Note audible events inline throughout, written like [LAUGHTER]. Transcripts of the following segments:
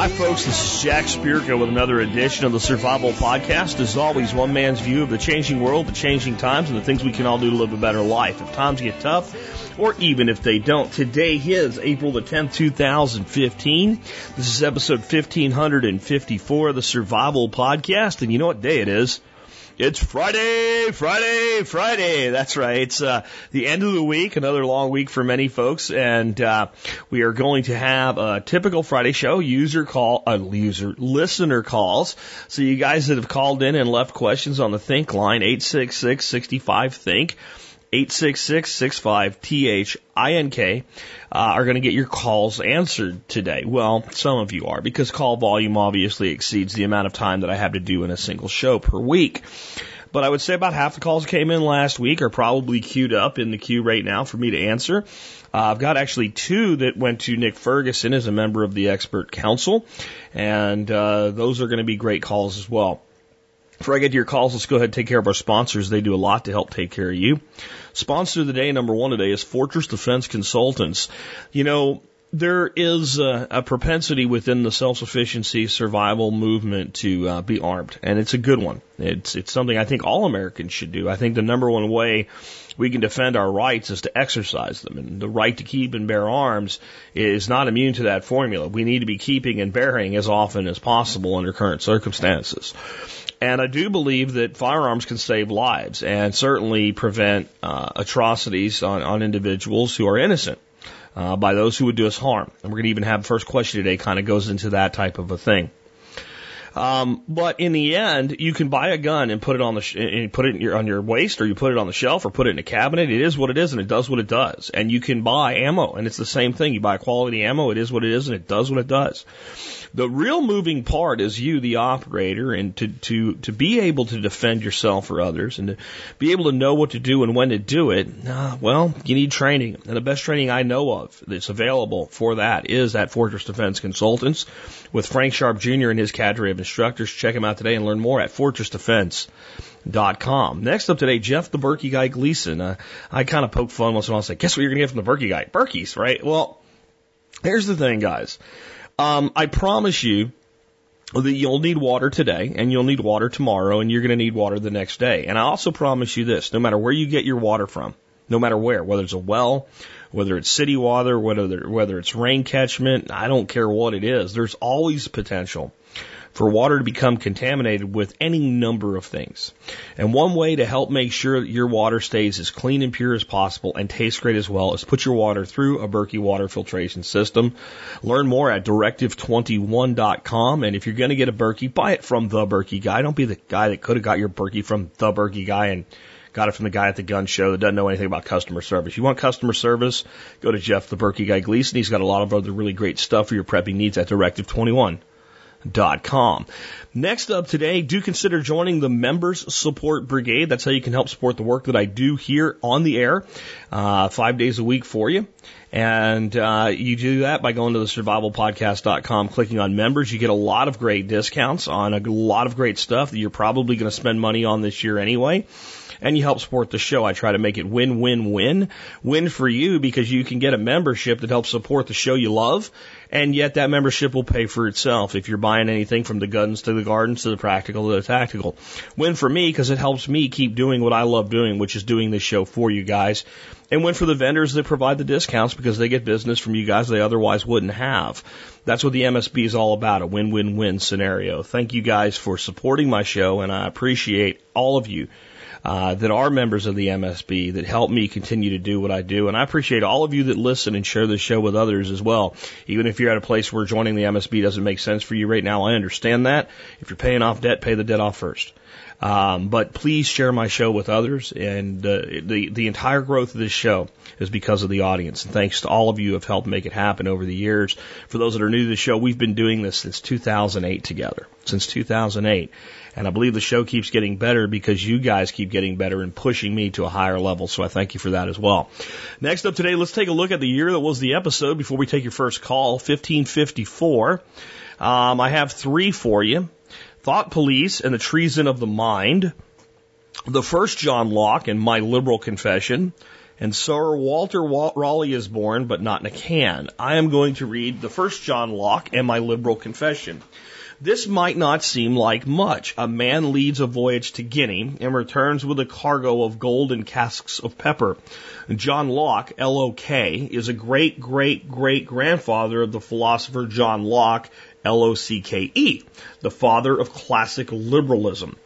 Hi, folks. This is Jack Spirko with another edition of the Survival Podcast. As always, one man's view of the changing world, the changing times, and the things we can all do to live a better life. If times get tough, or even if they don't. Today is April the 10th, 2015. This is episode 1554 of the Survival Podcast. And you know what day it is? It's Friday, Friday, Friday. That's right. It's uh, the end of the week, another long week for many folks, and uh, we are going to have a typical Friday show. User call, uh, user listener calls. So you guys that have called in and left questions on the Think line, eight six six sixty five Think. 866-65-THINK uh, are going to get your calls answered today. Well, some of you are because call volume obviously exceeds the amount of time that I have to do in a single show per week. But I would say about half the calls came in last week are probably queued up in the queue right now for me to answer. Uh, I've got actually two that went to Nick Ferguson as a member of the expert council, and uh, those are going to be great calls as well. Before I get to your calls, let's go ahead and take care of our sponsors. They do a lot to help take care of you. Sponsor of the day, number one today, is Fortress Defense Consultants. You know, there is a, a propensity within the self-sufficiency survival movement to uh, be armed, and it's a good one. It's it's something I think all Americans should do. I think the number one way we can defend our rights is to exercise them, and the right to keep and bear arms is not immune to that formula. We need to be keeping and bearing as often as possible under current circumstances. And I do believe that firearms can save lives and certainly prevent uh, atrocities on, on individuals who are innocent uh, by those who would do us harm. And we're going to even have first question today kind of goes into that type of a thing. Um, but in the end, you can buy a gun and put it on the sh- and put it your, on your waist, or you put it on the shelf, or put it in a cabinet. It is what it is, and it does what it does. And you can buy ammo, and it's the same thing. You buy quality ammo, it is what it is, and it does what it does. The real moving part is you, the operator, and to, to, to be able to defend yourself or others and to be able to know what to do and when to do it, uh, well, you need training. And the best training I know of that's available for that is at Fortress Defense Consultants with Frank Sharp Jr. and his cadre of instructors. Check him out today and learn more at fortressdefense.com. Next up today, Jeff the Berkey guy Gleason. Uh, I kind of poke fun once in a while and say, guess what you're going to get from the Berkey guy? Berkeys, right? Well, here's the thing, guys. Um, I promise you that you'll need water today and you'll need water tomorrow and you're going to need water the next day. And I also promise you this, no matter where you get your water from, no matter where, whether it's a well, whether it's city water, whether, whether it's rain catchment, I don't care what it is, there's always potential for water to become contaminated with any number of things. And one way to help make sure that your water stays as clean and pure as possible and tastes great as well is put your water through a Berkey water filtration system. Learn more at directive21.com. And if you're going to get a Berkey, buy it from the Berkey guy. Don't be the guy that could have got your Berkey from the Berkey guy and got it from the guy at the gun show that doesn't know anything about customer service. You want customer service? Go to Jeff the Berkey guy Gleason. He's got a lot of other really great stuff for your prepping needs at Directive 21 com. Next up today, do consider joining the Members Support Brigade. That's how you can help support the work that I do here on the air, uh, five days a week for you. And uh, you do that by going to the survivalpodcast.com, clicking on members. You get a lot of great discounts on a lot of great stuff that you're probably going to spend money on this year anyway and you help support the show. I try to make it win, win, win. Win for you because you can get a membership that helps support the show you love, and yet that membership will pay for itself if you're buying anything from the guns to the gardens to the practical to the tactical. Win for me because it helps me keep doing what I love doing, which is doing this show for you guys. And win for the vendors that provide the discounts because they get business from you guys they otherwise wouldn't have. That's what the MSB is all about, a win-win-win scenario. Thank you guys for supporting my show and I appreciate all of you uh, that are members of the MSB that help me continue to do what I do. And I appreciate all of you that listen and share the show with others as well. Even if you're at a place where joining the MSB doesn't make sense for you right now, I understand that. If you're paying off debt, pay the debt off first. Um, but please share my show with others. And uh, the the entire growth of this show is because of the audience. And thanks to all of you who have helped make it happen over the years. For those that are new to the show, we've been doing this since 2008 together. Since 2008. And I believe the show keeps getting better because you guys keep getting better and pushing me to a higher level. So I thank you for that as well. Next up today, let's take a look at the year that was the episode before we take your first call, 1554. Um, I have three for you. Thought Police and the Treason of the Mind, the first John Locke and My Liberal Confession, and Sir Walter Raleigh is born, but not in a can. I am going to read the first John Locke and My Liberal Confession. This might not seem like much. A man leads a voyage to Guinea and returns with a cargo of gold and casks of pepper. John Lok, L-O-K, is a great great great grandfather of the philosopher John Locke, L-O-C-K-E, the father of classic liberalism.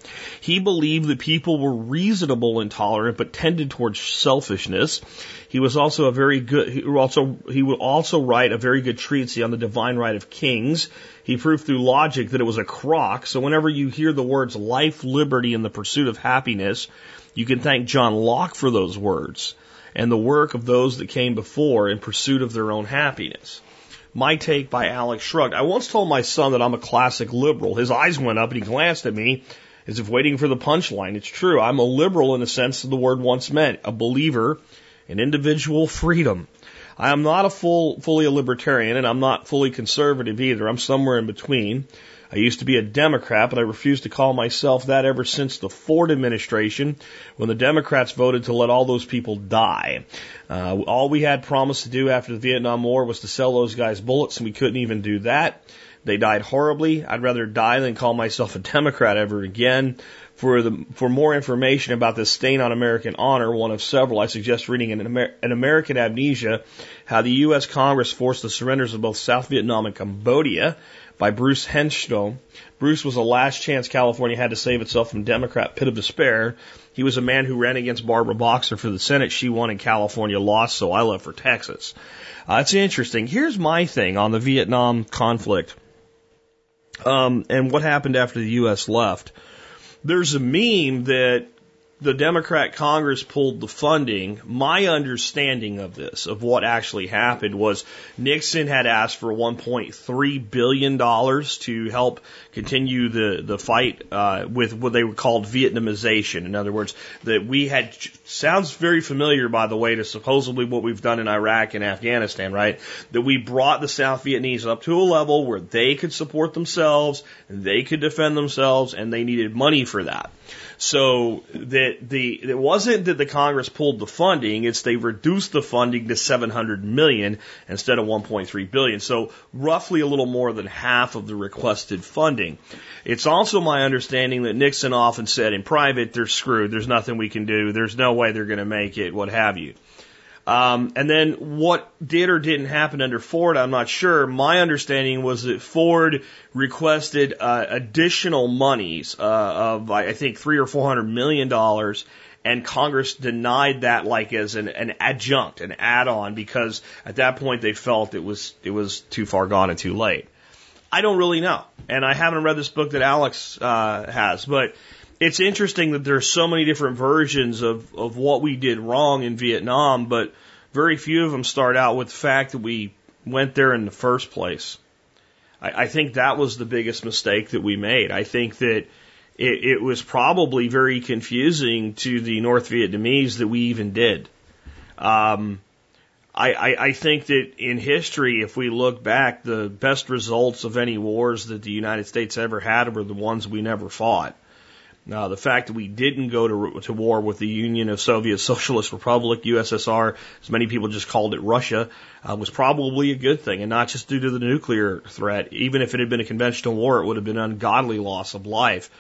He believed that people were reasonable and tolerant, but tended towards selfishness. He was also a very good, he also, he would also write a very good treatise on the divine right of kings. He proved through logic that it was a crock. So whenever you hear the words life, liberty, and the pursuit of happiness, you can thank John Locke for those words and the work of those that came before in pursuit of their own happiness. My take by Alex Shrugged. I once told my son that I'm a classic liberal. His eyes went up and he glanced at me as if waiting for the punchline. It's true. I'm a liberal in the sense that the word once meant, a believer in individual freedom. I am not a full, fully a libertarian and I'm not fully conservative either. I'm somewhere in between. I used to be a Democrat, but I refused to call myself that ever since the Ford administration when the Democrats voted to let all those people die. Uh, all we had promised to do after the Vietnam War was to sell those guys bullets, and we couldn't even do that. They died horribly. I'd rather die than call myself a Democrat ever again. For the for more information about this stain on American honor, one of several, I suggest reading an, Amer- an American Amnesia: How the U.S. Congress Forced the Surrenders of Both South Vietnam and Cambodia by Bruce Herschensohn. Bruce was the last chance California had to save itself from Democrat pit of despair. He was a man who ran against Barbara Boxer for the Senate. She won and California lost, so I left for Texas. Uh, it's interesting. Here's my thing on the Vietnam conflict um, and what happened after the U.S. left. There's a meme that the Democrat Congress pulled the funding, my understanding of this, of what actually happened, was Nixon had asked for $1.3 billion to help continue the, the fight uh, with what they were called Vietnamization. In other words, that we had, sounds very familiar, by the way, to supposedly what we've done in Iraq and Afghanistan, right? That we brought the South Vietnamese up to a level where they could support themselves, they could defend themselves, and they needed money for that. So that the it wasn't that the Congress pulled the funding; it's they reduced the funding to 700 million instead of 1.3 billion. So roughly a little more than half of the requested funding. It's also my understanding that Nixon often said in private, "They're screwed. There's nothing we can do. There's no way they're going to make it. What have you." Um, and then what did or didn't happen under Ford, I'm not sure. My understanding was that Ford requested uh, additional monies uh, of, I think, three or four hundred million dollars, and Congress denied that like as an, an adjunct, an add-on, because at that point they felt it was it was too far gone and too late. I don't really know, and I haven't read this book that Alex uh, has, but it's interesting that there are so many different versions of, of what we did wrong in Vietnam, but very few of them start out with the fact that we went there in the first place. I, I think that was the biggest mistake that we made. I think that it, it was probably very confusing to the North Vietnamese that we even did. Um, I, I, I think that in history, if we look back, the best results of any wars that the United States ever had were the ones we never fought. Now, the fact that we didn't go to, to war with the Union of Soviet Socialist Republic, USSR, as many people just called it Russia, uh, was probably a good thing, and not just due to the nuclear threat. Even if it had been a conventional war, it would have been an ungodly loss of life.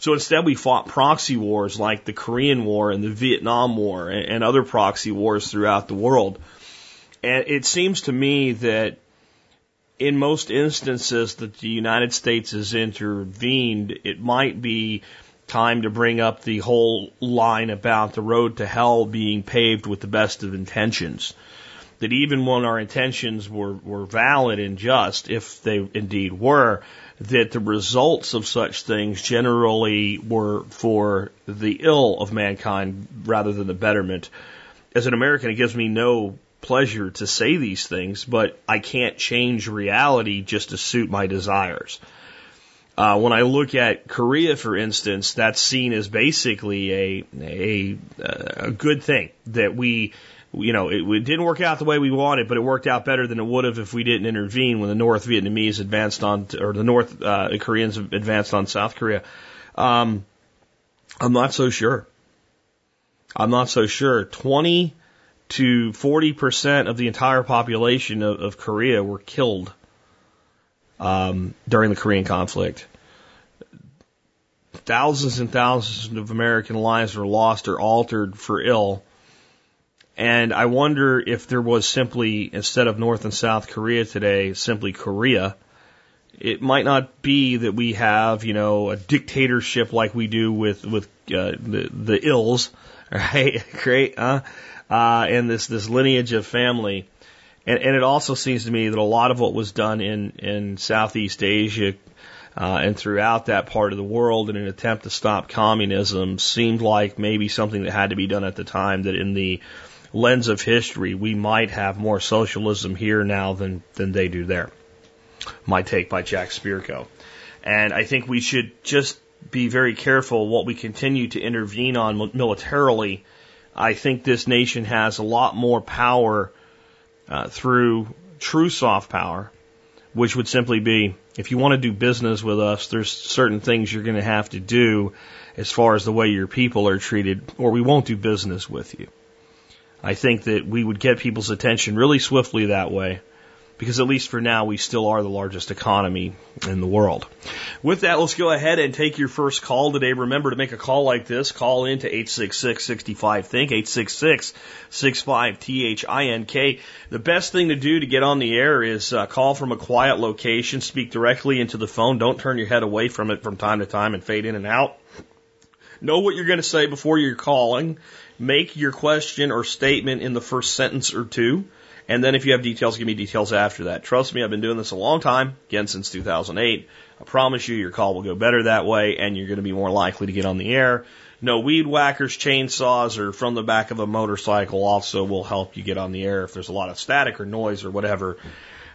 So instead, we fought proxy wars like the Korean War and the Vietnam War and, and other proxy wars throughout the world. And it seems to me that in most instances that the United States has intervened, it might be time to bring up the whole line about the road to hell being paved with the best of intentions. That even when our intentions were, were valid and just, if they indeed were, that the results of such things generally were for the ill of mankind rather than the betterment. As an American, it gives me no pleasure to say these things, but I can't change reality just to suit my desires. Uh, when I look at Korea, for instance, that's seen as basically a, a, a good thing that we you know, it, it didn't work out the way we wanted, but it worked out better than it would have if we didn't intervene when the North Vietnamese advanced on, or the North uh, Koreans advanced on South Korea. Um, I'm not so sure. I'm not so sure. 20 to 40% of the entire population of, of Korea were killed um, during the Korean conflict. Thousands and thousands of American lives were lost or altered for ill and I wonder if there was simply, instead of North and South Korea today, simply Korea. It might not be that we have, you know, a dictatorship like we do with with uh, the the ills, [LAUGHS] right? Great, huh? Uh, and this this lineage of family, and and it also seems to me that a lot of what was done in in Southeast Asia uh, and throughout that part of the world in an attempt to stop communism seemed like maybe something that had to be done at the time. That in the lens of history, we might have more socialism here now than, than they do there. My take by Jack Spirko. And I think we should just be very careful what we continue to intervene on militarily. I think this nation has a lot more power uh, through true soft power, which would simply be if you want to do business with us, there's certain things you're going to have to do as far as the way your people are treated, or we won't do business with you. I think that we would get people's attention really swiftly that way because at least for now we still are the largest economy in the world. With that, let's go ahead and take your first call today. Remember to make a call like this, call in to 866-65-THINK, 866-65-THINK. The best thing to do to get on the air is uh, call from a quiet location, speak directly into the phone, don't turn your head away from it from time to time and fade in and out. Know what you're going to say before you're calling make your question or statement in the first sentence or two. And then if you have details, give me details after that. Trust me, I've been doing this a long time, again, since 2008. I promise you your call will go better that way and you're going to be more likely to get on the air. No weed whackers, chainsaws, or from the back of a motorcycle also will help you get on the air if there's a lot of static or noise or whatever.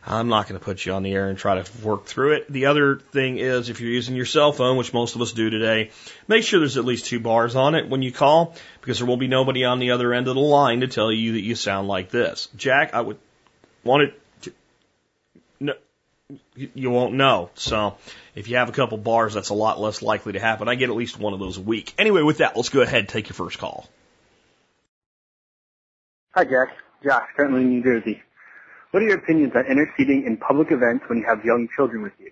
I'm not going to put you on the air and try to work through it. The other thing is if you're using your cell phone, which most of us do today, make sure there's at least two bars on it when you call because there will be nobody on the other end of the line to tell you that you sound like this. Jack, I would want it to, no, you won't know. So if you have a couple bars, that's a lot less likely to happen. I get at least one of those a week. Anyway, with that, let's go ahead and take your first call. Hi, Jack. Josh, currently in New Jersey. What are your opinions on interceding in public events when you have young children with you?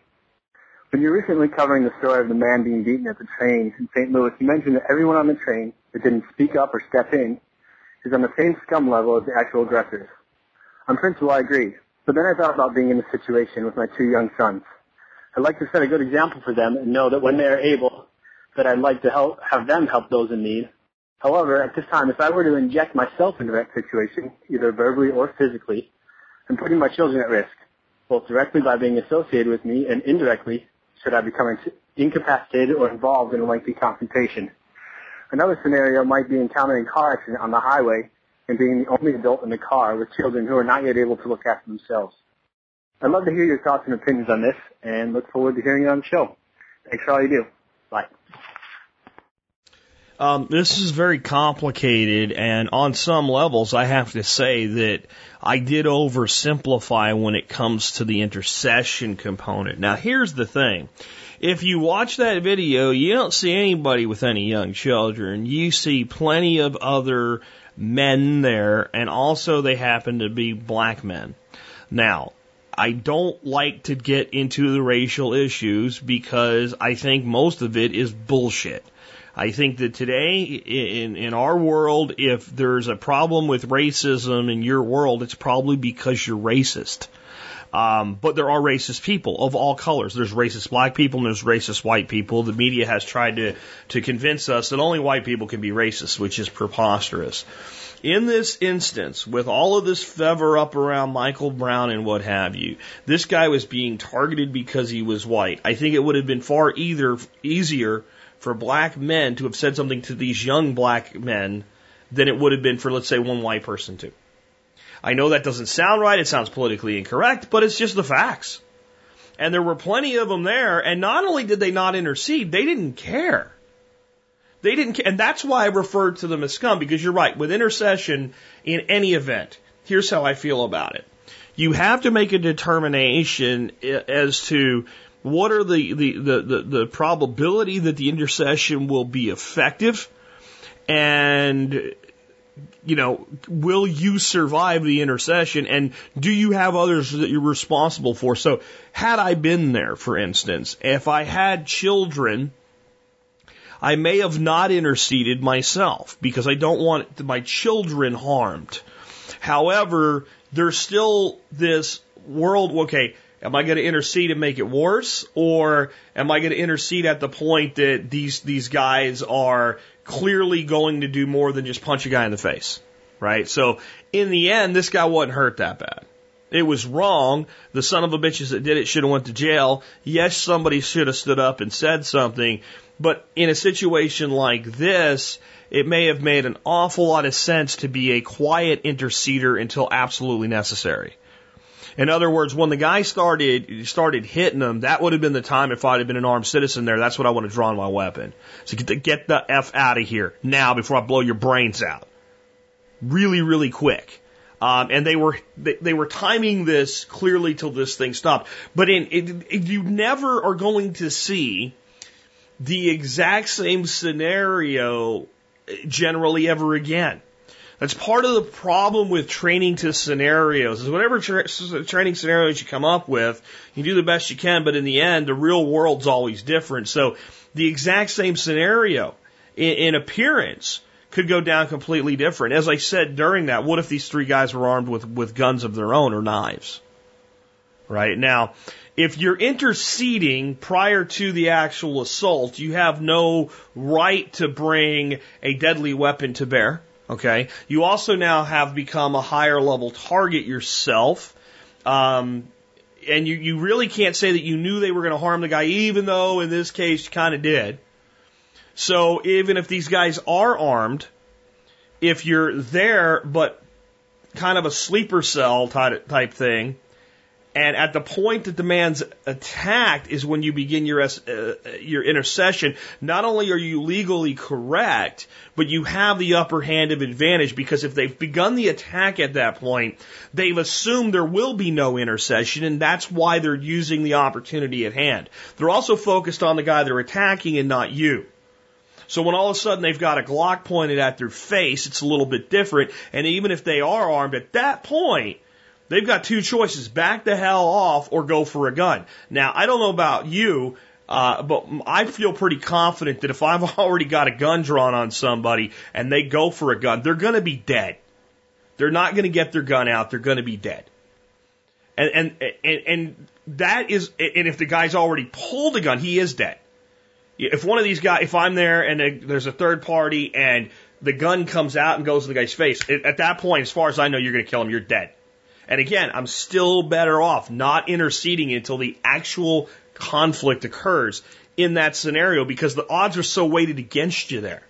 When you were recently covering the story of the man being beaten at the train in St. Louis, you mentioned that everyone on the train that didn't speak up or step in is on the same scum level as the actual aggressors. On principle, I agree. But then I thought about being in the situation with my two young sons. I'd like to set a good example for them and know that when they are able, that I'd like to help, have them help those in need. However, at this time, if I were to inject myself into that situation, either verbally or physically, and putting my children at risk, both directly by being associated with me and indirectly should I become incapacitated or involved in a lengthy confrontation. Another scenario might be encountering a car accident on the highway and being the only adult in the car with children who are not yet able to look after themselves. I'd love to hear your thoughts and opinions on this and look forward to hearing you on the show. Thanks for all you do. Um, this is very complicated, and on some levels, I have to say that I did oversimplify when it comes to the intercession component. Now, here's the thing. If you watch that video, you don't see anybody with any young children. You see plenty of other men there, and also they happen to be black men. Now, I don't like to get into the racial issues because I think most of it is bullshit. I think that today in, in our world, if there's a problem with racism in your world, it's probably because you're racist. Um, but there are racist people of all colors. There's racist black people and there's racist white people. The media has tried to, to convince us that only white people can be racist, which is preposterous. In this instance, with all of this fever up around Michael Brown and what have you, this guy was being targeted because he was white. I think it would have been far either easier for black men to have said something to these young black men than it would have been for, let's say, one white person to. I know that doesn't sound right. It sounds politically incorrect, but it's just the facts. And there were plenty of them there. And not only did they not intercede, they didn't care. They didn't, and that's why I referred to them as scum, because you're right. With intercession in any event, here's how I feel about it. You have to make a determination as to what are the, the, the, the, the probability that the intercession will be effective and you know, will you survive the intercession and do you have others that you're responsible for? So had I been there, for instance, if I had children, I may have not interceded myself because I don't want my children harmed. However, there's still this world, okay, Am I going to intercede and make it worse, or am I going to intercede at the point that these these guys are clearly going to do more than just punch a guy in the face, right? So in the end, this guy wasn't hurt that bad. It was wrong. The son of a bitches that did it should have went to jail. Yes, somebody should have stood up and said something, but in a situation like this, it may have made an awful lot of sense to be a quiet interceder until absolutely necessary. In other words, when the guy started started hitting them, that would have been the time if I'd have been an armed citizen there. That's what I would have drawn my weapon. So get the, get the f out of here now before I blow your brains out. Really, really quick. Um, and they were they, they, were timing this clearly till this thing stopped. But in it, it, you never are going to see the exact same scenario generally ever again. That's part of the problem with training to scenarios is whatever tra- training scenarios you come up with, you do the best you can, but in the end, the real world's always different. So the exact same scenario in, in appearance could go down completely different. As I said during that, what if these three guys were armed with, with guns of their own or knives? Right? Now, if you're interceding prior to the actual assault, you have no right to bring a deadly weapon to bear. Okay. You also now have become a higher level target yourself. Um, and you, you really can't say that you knew they were going to harm the guy, even though in this case you kind of did. So even if these guys are armed, if you're there, but kind of a sleeper cell type, type thing, and at the point that the man's attacked is when you begin your uh, your intercession. Not only are you legally correct, but you have the upper hand of advantage because if they've begun the attack at that point, they've assumed there will be no intercession, and that's why they're using the opportunity at hand. They're also focused on the guy they're attacking and not you. So when all of a sudden they've got a Glock pointed at their face, it's a little bit different. And even if they are armed at that point, They've got two choices back the hell off or go for a gun. Now, I don't know about you, uh, but I feel pretty confident that if I've [LAUGHS] already got a gun drawn on somebody and they go for a gun, they're going to be dead. They're not going to get their gun out. They're going to be dead. And, and, and, and that is, and if the guy's already pulled a gun, he is dead. If one of these guys, if I'm there and there's a third party and the gun comes out and goes to the guy's face, at that point, as far as I know, you're going to kill him. You're dead. And again, I'm still better off not interceding until the actual conflict occurs in that scenario because the odds are so weighted against you there.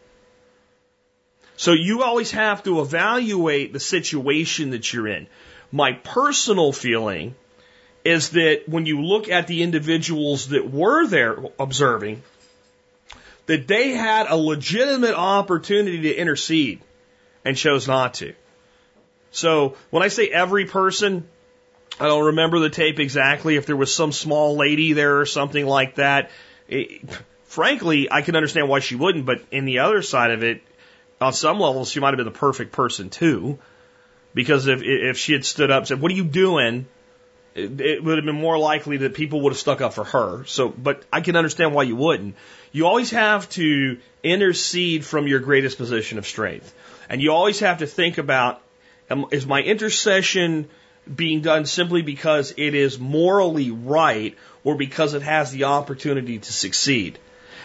So you always have to evaluate the situation that you're in. My personal feeling is that when you look at the individuals that were there observing, that they had a legitimate opportunity to intercede and chose not to. So when I say every person, I don't remember the tape exactly. If there was some small lady there or something like that, it, frankly, I can understand why she wouldn't. But in the other side of it, on some levels, she might have been the perfect person too. Because if if she had stood up and said, "What are you doing?" It, it would have been more likely that people would have stuck up for her. So, but I can understand why you wouldn't. You always have to intercede from your greatest position of strength, and you always have to think about is my intercession being done simply because it is morally right or because it has the opportunity to succeed?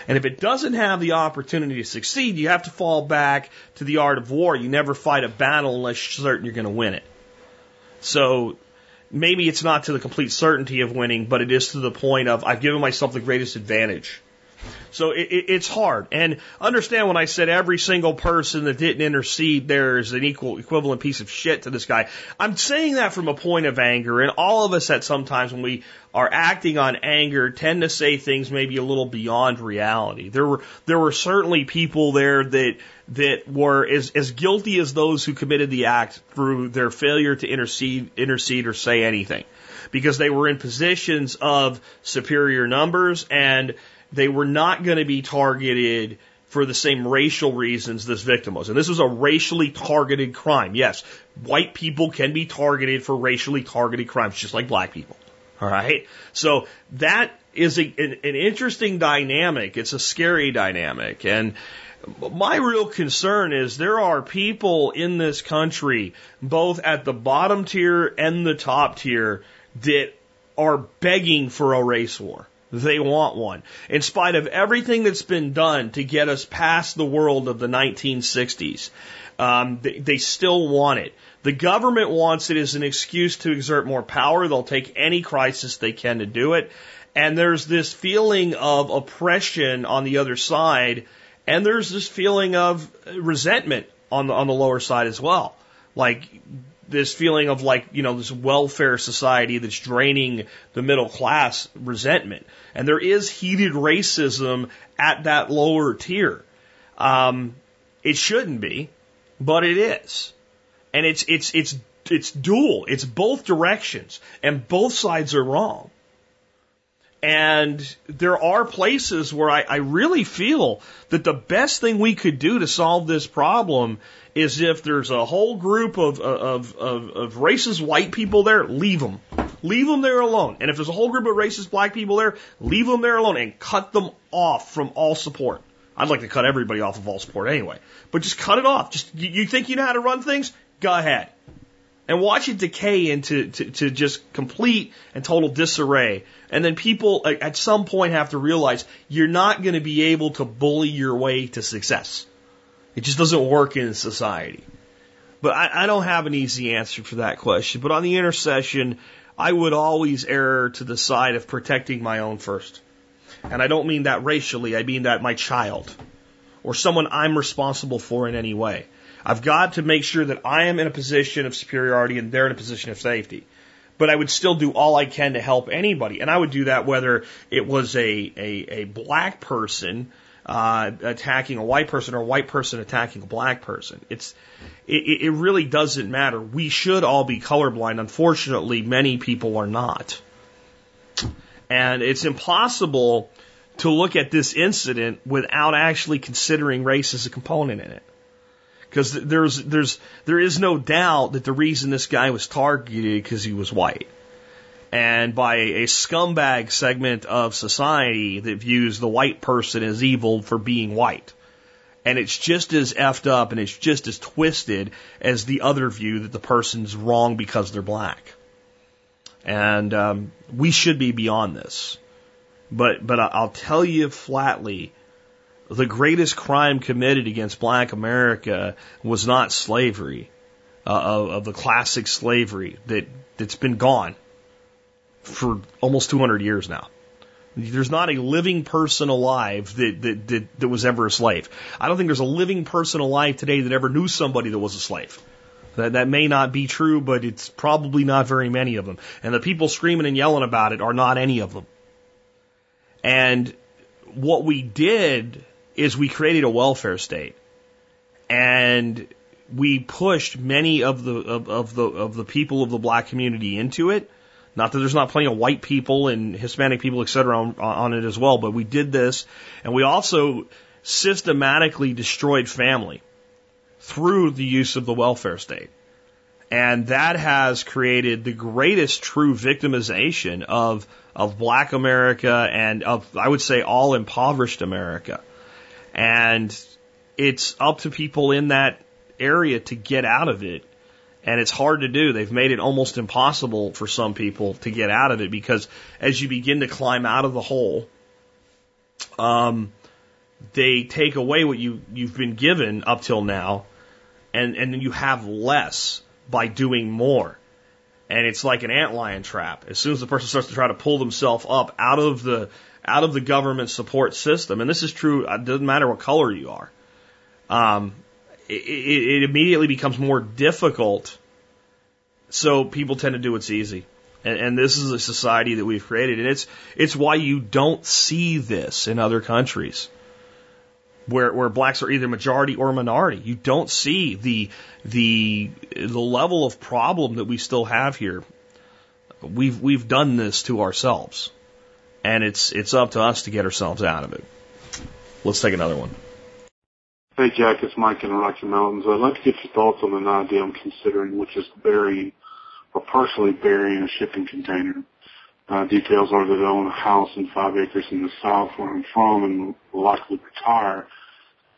And if it doesn't have the opportunity to succeed, you have to fall back to the art of war. You never fight a battle unless you're certain you're going to win it. So maybe it's not to the complete certainty of winning, but it is to the point of I've given myself the greatest advantage. So it, it, it's hard. And understand when I said every single person that didn't intercede there is an equal equivalent piece of shit to this guy. I'm saying that from a point of anger, and all of us at sometimes when we are acting on anger tend to say things maybe a little beyond reality. There were there were certainly people there that that were as, as guilty as those who committed the act through their failure to intercede intercede or say anything. Because they were in positions of superior numbers and they were not going to be targeted for the same racial reasons this victim was. And this was a racially targeted crime. Yes, white people can be targeted for racially targeted crimes, just like black people. All right. So that is a, an, an interesting dynamic. It's a scary dynamic. And my real concern is there are people in this country, both at the bottom tier and the top tier, that are begging for a race war. They want one. In spite of everything that's been done to get us past the world of the 1960s, um, they, they still want it. The government wants it as an excuse to exert more power. They'll take any crisis they can to do it. And there's this feeling of oppression on the other side, and there's this feeling of resentment on the on the lower side as well. Like this feeling of like, you know, this welfare society that's draining the middle class resentment. And there is heated racism at that lower tier. Um, it shouldn't be, but it is. And it's, it's, it's, it's dual. It's both directions and both sides are wrong. And there are places where I, I really feel that the best thing we could do to solve this problem is if there's a whole group of, of, of, of racist white people there, leave them. Leave them there alone. And if there's a whole group of racist black people there, leave them there alone and cut them off from all support. I'd like to cut everybody off of all support anyway. But just cut it off. Just you, you think you know how to run things? Go ahead and watch it decay into to, to just complete and total disarray. And then people at some point have to realize you're not going to be able to bully your way to success. It just doesn't work in society. But I, I don't have an easy answer for that question. But on the intercession, I would always err to the side of protecting my own first. And I don't mean that racially, I mean that my child or someone I'm responsible for in any way. I've got to make sure that I am in a position of superiority and they're in a position of safety. But I would still do all I can to help anybody. And I would do that whether it was a, a, a black person uh, attacking a white person or a white person attacking a black person. It's, it, it really doesn't matter. We should all be colorblind. Unfortunately, many people are not. And it's impossible to look at this incident without actually considering race as a component in it. Because there's, there's, there is no doubt that the reason this guy was targeted because he was white. And by a scumbag segment of society that views the white person as evil for being white. And it's just as effed up and it's just as twisted as the other view that the person's wrong because they're black. And um, we should be beyond this. But but I'll tell you flatly, the greatest crime committed against black America was not slavery, uh, of, of the classic slavery that, that's been gone for almost 200 years now. There's not a living person alive that, that, that, that was ever a slave. I don't think there's a living person alive today that ever knew somebody that was a slave. That, that may not be true, but it's probably not very many of them. And the people screaming and yelling about it are not any of them. And what we did is we created a welfare state, and we pushed many of the of, of the of the people of the black community into it. Not that there's not plenty of white people and Hispanic people, et cetera, on, on it as well, but we did this, and we also systematically destroyed family through the use of the welfare state. And that has created the greatest true victimization of, of black America and of, I would say, all impoverished America. And it's up to people in that area to get out of it. And it's hard to do. They've made it almost impossible for some people to get out of it because as you begin to climb out of the hole, um, they take away what you, you've been given up till now, and, and then you have less by doing more. And it's like an antlion trap. As soon as the person starts to try to pull themselves up out of the out of the government support system, and this is true, it doesn't matter what color you are, um, it, it, it immediately becomes more difficult. So people tend to do what's easy. And, and this is a society that we've created. And it's, it's why you don't see this in other countries where, where blacks are either majority or minority. You don't see the, the, the level of problem that we still have here. We've, we've done this to ourselves. And it's, it's up to us to get ourselves out of it. Let's take another one. Hey Jack, it's Mike in the Rocky Mountains. I'd like to get your thoughts on an idea I'm considering, which is burying or partially burying a shipping container. Uh, details are that I own a house and five acres in the south where I'm from and will likely retire.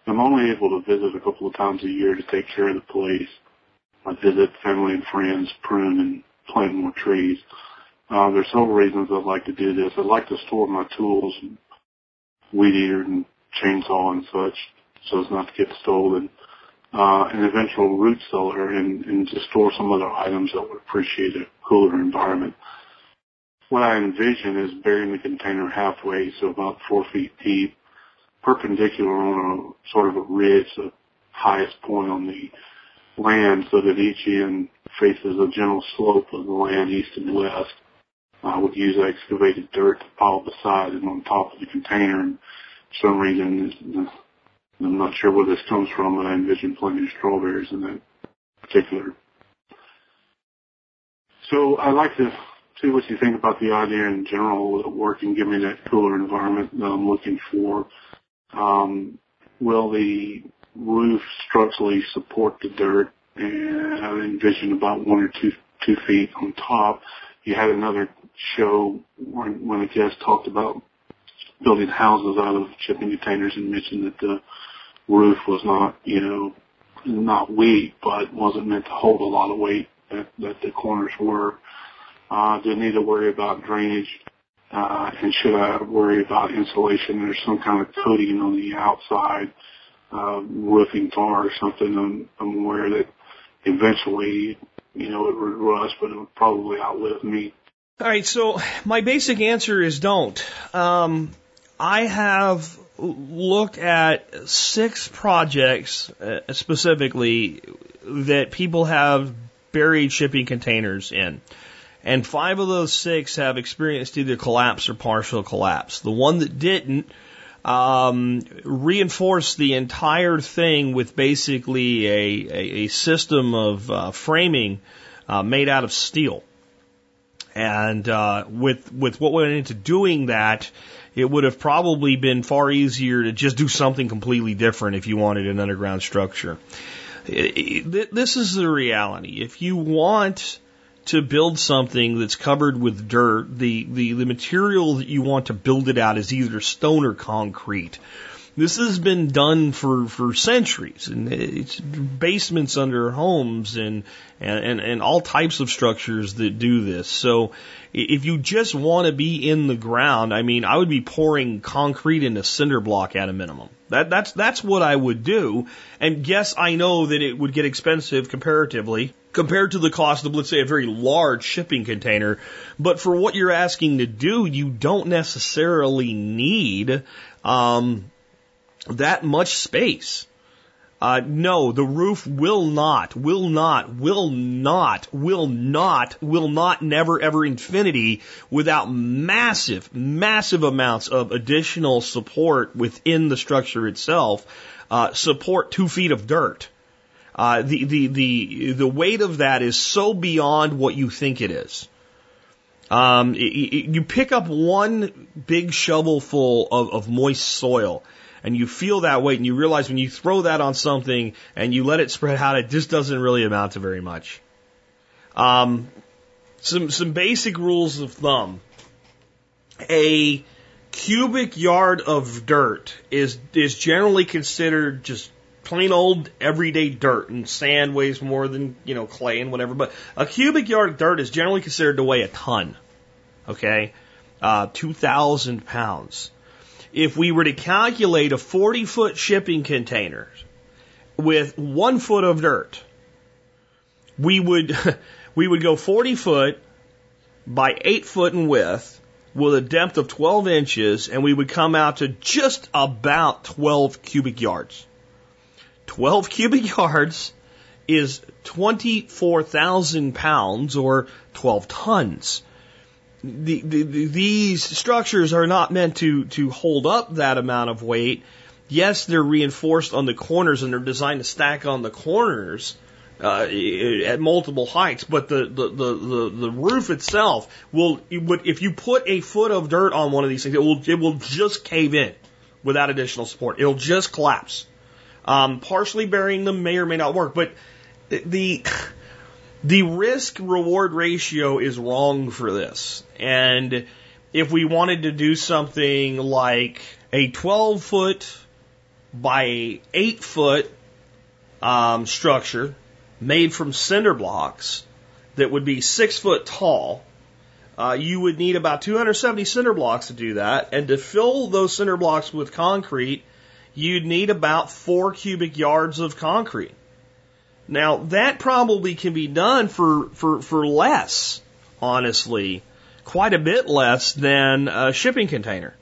I'm only able to visit a couple of times a year to take care of the place. I visit family and friends, prune and plant more trees. Uh, there's several reasons I'd like to do this. I'd like to store my tools, weed eater and chainsaw and such, so as not to get stolen uh, an eventual root cellar and, and to store some other items that would appreciate a cooler environment. What I envision is burying the container halfway, so about four feet deep, perpendicular on a sort of a ridge, the highest point on the land, so that each end faces a gentle slope of the land east and west. I would use excavated dirt to pile beside and on top of the container. And for some reason, I'm not sure where this comes from, but I envision planting strawberries in that particular. So I'd like to see what you think about the idea in general. Will it give me that cooler environment that I'm looking for? Um, will the roof structurally support the dirt? And I envision about one or two two feet on top. You had another show when, when a guest talked about building houses out of shipping containers and mentioned that the roof was not, you know, not weak, but wasn't meant to hold a lot of weight that, that the corners were. Uh, didn't need to worry about drainage. Uh, and should I worry about insulation? There's some kind of coating on the outside, uh, roofing tar or something. I'm, I'm aware that eventually, you know, it would rust, but it would probably outlive me. All right, so my basic answer is don't. Um, I have looked at six projects uh, specifically that people have buried shipping containers in. And five of those six have experienced either collapse or partial collapse. The one that didn't um, reinforced the entire thing with basically a, a, a system of uh, framing uh, made out of steel. And uh, with with what went into doing that, it would have probably been far easier to just do something completely different if you wanted an underground structure. This is the reality. If you want to build something that's covered with dirt, the, the, the material that you want to build it out is either stone or concrete. This has been done for, for centuries, and it's basements under homes and, and, and all types of structures that do this. So if you just want to be in the ground, I mean, I would be pouring concrete into cinder block at a minimum. That, that's, that's what I would do. And yes, I know that it would get expensive comparatively compared to the cost of, let's say, a very large shipping container. But for what you're asking to do, you don't necessarily need, um, that much space. Uh, no, the roof will not, will not, will not, will not, will not, never, ever infinity without massive, massive amounts of additional support within the structure itself. Uh, support two feet of dirt. Uh, the, the, the, the weight of that is so beyond what you think it is. Um, you pick up one big shovelful of, of moist soil and you feel that weight and you realize when you throw that on something and you let it spread out, it just doesn't really amount to very much. Um, some, some basic rules of thumb. A cubic yard of dirt is, is generally considered just plain old everyday dirt and sand weighs more than, you know, clay and whatever, but a cubic yard of dirt is generally considered to weigh a ton. Okay? Uh, 2,000 pounds if we were to calculate a 40 foot shipping container with one foot of dirt, we would, [LAUGHS] we would go 40 foot by eight foot in width with a depth of 12 inches, and we would come out to just about 12 cubic yards. 12 cubic [LAUGHS] yards is 24,000 pounds or 12 tons. The, the, the, these structures are not meant to, to hold up that amount of weight. Yes, they're reinforced on the corners and they're designed to stack on the corners, uh, at multiple heights, but the, the, the, the, the roof itself will, if you put a foot of dirt on one of these things, it will, it will just cave in without additional support. It'll just collapse. Um, partially burying them may or may not work, but the, the risk reward ratio is wrong for this. And if we wanted to do something like a 12 foot by 8 foot um, structure made from cinder blocks that would be six foot tall. Uh, you would need about 270 cinder blocks to do that. And to fill those cinder blocks with concrete, you'd need about four cubic yards of concrete. Now, that probably can be done for, for, for less, honestly, quite a bit less than a shipping container.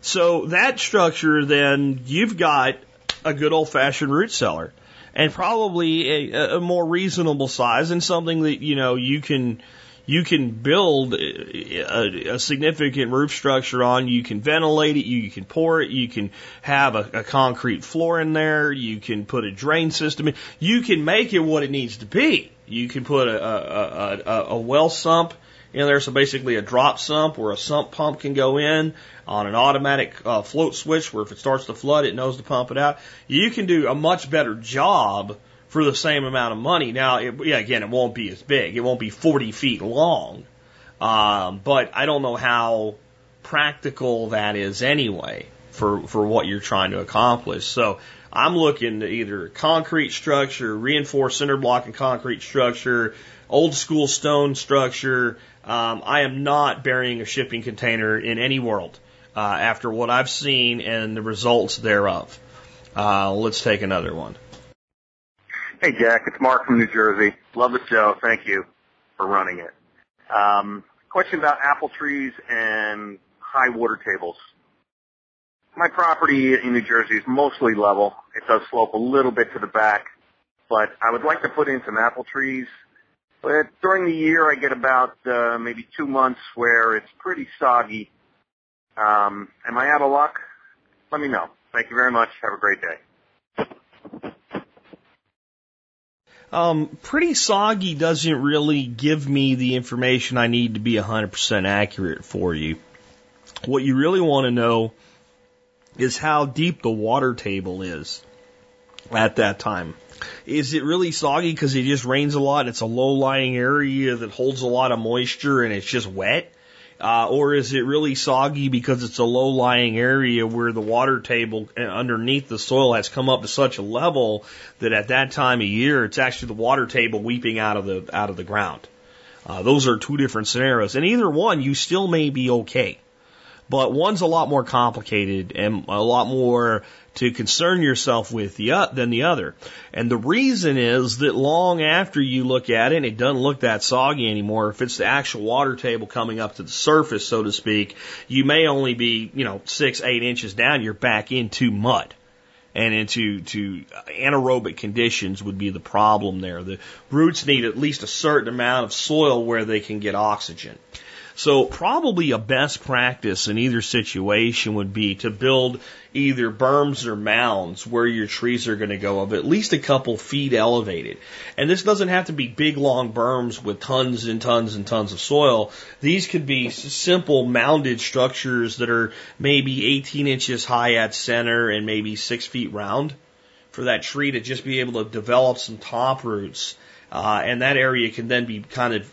So that structure, then, you've got a good old fashioned root cellar and probably a, a more reasonable size and something that you know you can you can build a, a, significant roof structure on. You can ventilate it. You can pour it. You can have a, a, concrete floor in there. You can put a drain system in. You can make it what it needs to be. You can put a, a a well sump in there. So basically a drop sump where a sump pump can go in on an automatic uh, float switch where if it starts to flood, it knows to pump it out. You can do a much better job for the same amount of money. Now, it, yeah, again, it won't be as big. It won't be 40 feet long. Um, but I don't know how practical that is anyway for, for what you're trying to accomplish. So I'm looking to either concrete structure, reinforced cinder block and concrete structure, old school stone structure. Um, I am not burying a shipping container in any world uh, after what I've seen and the results thereof. Uh, let's take another one. Hey, Jack. It's Mark from New Jersey. Love the show. Thank you for running it. Um, question about apple trees and high water tables. My property in New Jersey is mostly level. It does slope a little bit to the back, but I would like to put in some apple trees. But during the year, I get about uh, maybe two months where it's pretty soggy um, am I out of luck? Let me know. Thank you very much. Have a great day. Um, pretty soggy doesn't really give me the information I need to be 100% accurate for you. What you really want to know is how deep the water table is at that time. Is it really soggy because it just rains a lot? It's a low lying area that holds a lot of moisture and it's just wet? Uh, or is it really soggy because it's a low lying area where the water table uh, underneath the soil has come up to such a level that at that time of year it's actually the water table weeping out of the out of the ground. Uh, those are two different scenarios. And either one, you still may be okay. But one's a lot more complicated and a lot more to concern yourself with the, uh, than the other. And the reason is that long after you look at it, and it doesn't look that soggy anymore. If it's the actual water table coming up to the surface, so to speak, you may only be, you know, six, eight inches down. You're back into mud and into to anaerobic conditions would be the problem there. The roots need at least a certain amount of soil where they can get oxygen. So probably a best practice in either situation would be to build either berms or mounds where your trees are going to go of at least a couple feet elevated. And this doesn't have to be big long berms with tons and tons and tons of soil. These could be simple mounded structures that are maybe 18 inches high at center and maybe six feet round for that tree to just be able to develop some top roots. Uh, and that area can then be kind of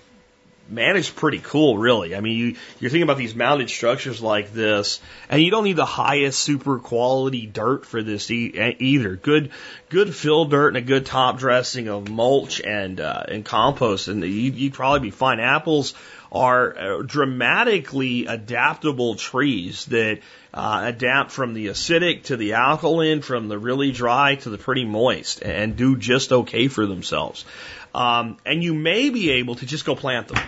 managed pretty cool, really. I mean, you, you're thinking about these mounted structures like this, and you don't need the highest super quality dirt for this e- either. Good, good fill dirt and a good top dressing of mulch and uh, and compost, and you, you'd probably be fine. Apples are uh, dramatically adaptable trees that uh, adapt from the acidic to the alkaline, from the really dry to the pretty moist, and do just okay for themselves. Um, and you may be able to just go plant them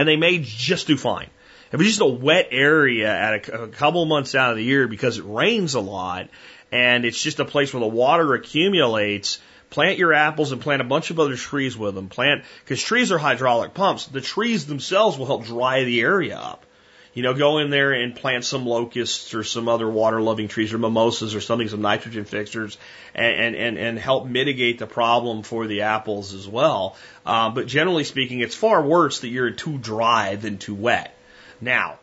and they may just do fine. If it's just a wet area at a, a couple months out of the year because it rains a lot and it's just a place where the water accumulates, plant your apples and plant a bunch of other trees with them. Plant, because trees are hydraulic pumps. The trees themselves will help dry the area up. You know, go in there and plant some locusts or some other water loving trees or mimosas or something, some nitrogen fixers and, and, and help mitigate the problem for the apples as well. Uh, but generally speaking, it's far worse that you're too dry than too wet. Now,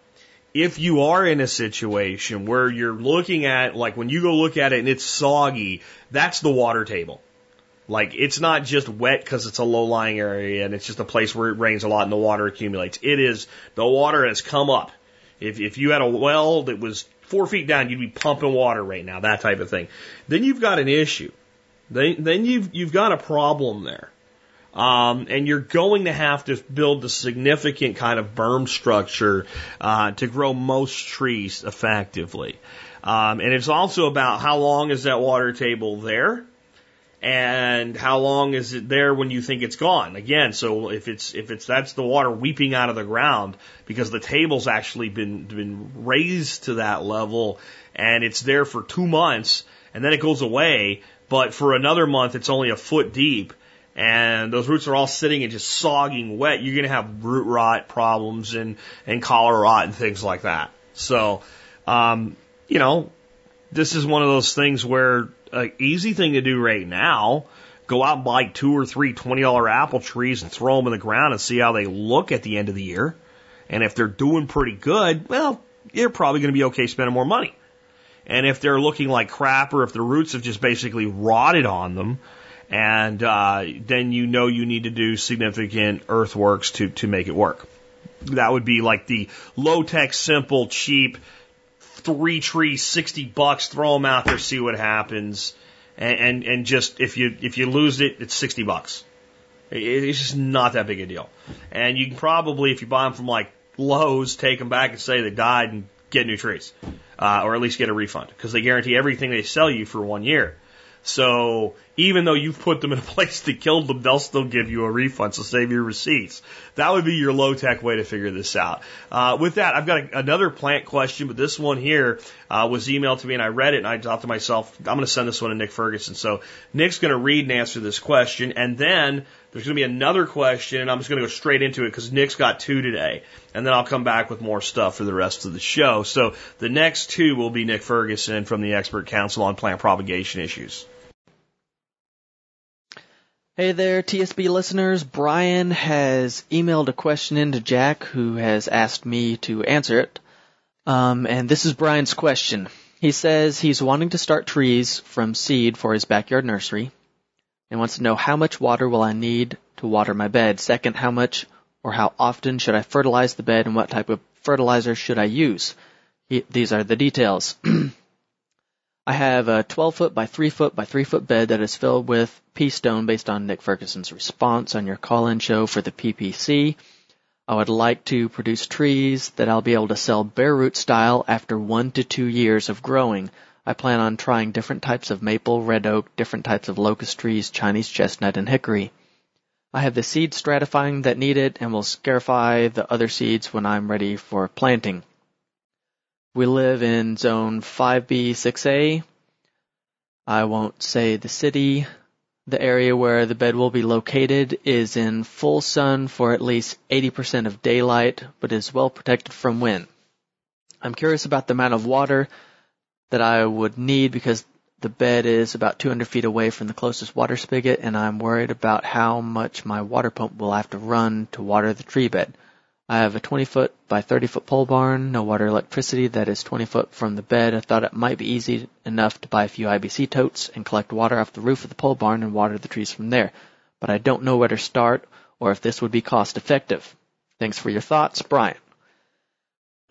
if you are in a situation where you're looking at, like when you go look at it and it's soggy, that's the water table. Like it's not just wet because it's a low lying area and it's just a place where it rains a lot and the water accumulates. It is the water has come up. If if you had a well that was four feet down, you'd be pumping water right now, that type of thing. Then you've got an issue. Then then you've you've got a problem there. Um, and you're going to have to build a significant kind of berm structure uh, to grow most trees effectively. Um, and it's also about how long is that water table there? And how long is it there when you think it's gone? Again so if it's if it's that's the water weeping out of the ground because the table's actually been been raised to that level and it's there for 2 months and then it goes away. But for another month it's only a foot deep and those roots are all sitting and just sogging wet. You're going to have root rot problems and and collar rot and things like that. So um you know this is one of those things where an easy thing to do right now. Go out and buy two or three $20 apple trees and throw them in the ground and see how they look at the end of the year. And if they're doing pretty good, well, you're probably going to be okay spending more money. And if they're looking like crap or if the roots have just basically rotted on them, and uh, then you know you need to do significant earthworks to, to make it work. That would be like the low tech, simple, cheap, three trees, 60 bucks, throw them out there, see what happens. And, and, and just, if you, if you lose it, it's 60 bucks. It's just not that big a deal. And you can probably, if you buy them from like Lowe's, take them back and say they died and get new trees. Uh, or at least get a refund because they guarantee everything they sell you for one year. So even though you've put them in a [LAUGHS] place that killed them, they'll still give you a refund. So save your receipts. That would be your low tech way to figure this out. Uh, with that, I've got a, another plant question, but this one here uh, was emailed to me and I read it and I thought to myself, I'm going to send this one to Nick Ferguson. So Nick's going to read and answer this question, and then there's going to be another question, and I'm just going to go straight into it because Nick's got two today, and then I'll come back with more stuff for the rest of the show. So the next two will be Nick Ferguson from the Expert Council on Plant Propagation Issues. Hey there, TSP listeners. Brian has emailed a question in to Jack, who has asked me to answer it. Um, and this is Brian's question. He says he's wanting to start trees from seed for his backyard nursery and wants to know how much water will I need to water my bed. Second, how much or how often should I fertilize the bed and what type of fertilizer should I use? He, these are the details. [CLEARS THROAT] I have a 12 foot by 3 foot by 3 foot bed that is filled with pea stone based on Nick Ferguson's response on your call in show for the PPC. I would like to produce trees that I'll be able to sell bare root style after one to two years of growing. I plan on trying different types of maple, red oak, different types of locust trees, Chinese chestnut, and hickory. I have the seed stratifying that need it and will scarify the other seeds when I'm ready for planting. We live in zone 5B, 6A. I won't say the city. The area where the bed will be located is in full sun for at least 80% of daylight, but is well protected from wind. I'm curious about the amount of water that I would need because the bed is about 200 feet away from the closest water spigot and I'm worried about how much my water pump will have to run to water the tree bed. I have a 20 foot by 30 foot pole barn, no water electricity that is 20 foot from the bed. I thought it might be easy enough to buy a few IBC totes and collect water off the roof of the pole barn and water the trees from there. But I don't know where to start or if this would be cost effective. Thanks for your thoughts, Brian.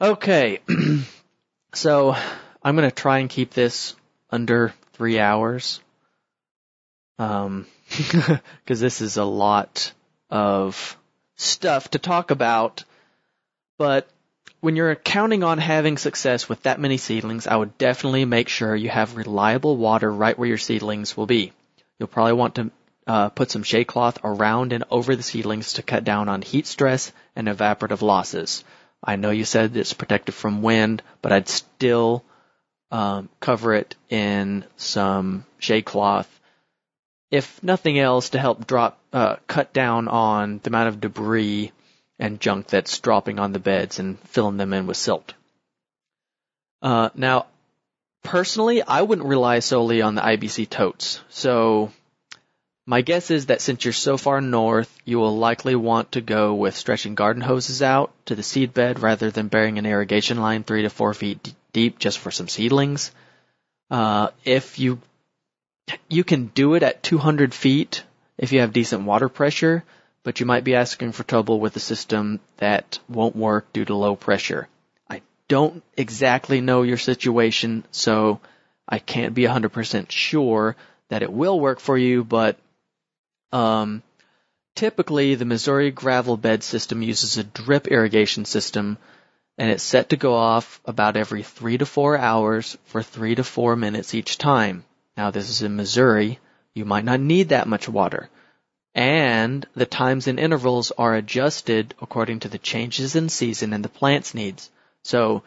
Okay. [CLEARS THROAT] so I'm going to try and keep this under three hours. Um, [LAUGHS] cause this is a lot of stuff to talk about, but when you're counting on having success with that many seedlings, I would definitely make sure you have reliable water right where your seedlings will be. You'll probably want to uh, put some shade cloth around and over the seedlings to cut down on heat stress and evaporative losses. I know you said it's protected from wind, but I'd still um, cover it in some shade cloth, if nothing else, to help drop uh, cut down on the amount of debris and junk that's dropping on the beds and filling them in with silt. Uh, now, personally, I wouldn't rely solely on the IBC totes. So my guess is that since you're so far north, you will likely want to go with stretching garden hoses out to the seed bed rather than burying an irrigation line three to four feet d- deep just for some seedlings. Uh, if you you can do it at 200 feet if you have decent water pressure, but you might be asking for trouble with a system that won't work due to low pressure. I don't exactly know your situation, so I can't be 100% sure that it will work for you, but um, typically, the Missouri gravel bed system uses a drip irrigation system, and it's set to go off about every three to four hours for three to four minutes each time. Now, this is in Missouri. You might not need that much water. And the times and intervals are adjusted according to the changes in season and the plant's needs. So,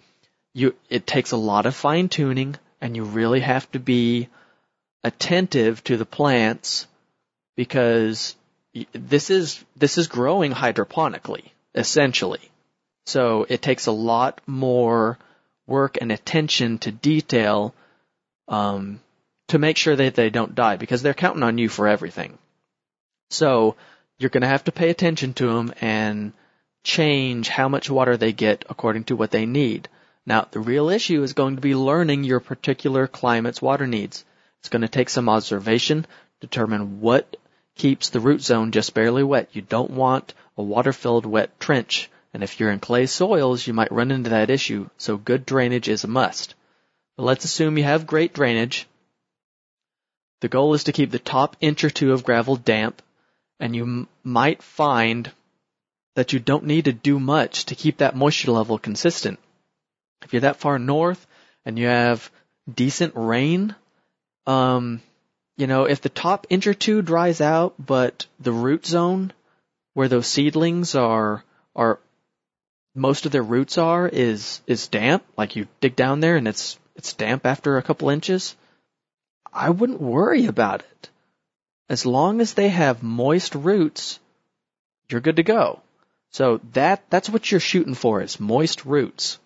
you, it takes a lot of fine tuning, and you really have to be attentive to the plants because this is this is growing hydroponically essentially. So it takes a lot more work and attention to detail um, to make sure that they don't die because they're counting on you for everything. So you're going to have to pay attention to them and change how much water they get according to what they need. Now, the real issue is going to be learning your particular climate's water needs. It's going to take some observation, determine what keeps the root zone just barely wet. You don't want a water-filled wet trench. And if you're in clay soils, you might run into that issue, so good drainage is a must. But let's assume you have great drainage. The goal is to keep the top inch or two of gravel damp, and you m- might find that you don't need to do much to keep that moisture level consistent. If you're that far north and you have decent rain, um, you know, if the top inch or two dries out, but the root zone where those seedlings are are most of their roots are is is damp, like you dig down there and it's it's damp after a couple inches, I wouldn't worry about it. As long as they have moist roots, you're good to go. So that that's what you're shooting for is moist roots.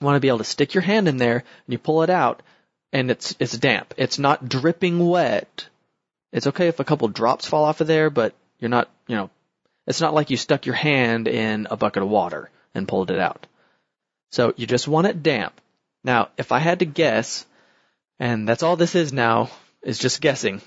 You want to be able to stick your hand in there and you pull it out and it's it's damp. It's not dripping wet. It's okay if a couple drops fall off of there, but you're not, you know, it's not like you stuck your hand in a bucket of water and pulled it out. So you just want it damp. Now, if I had to guess, and that's all this is now, is just guessing,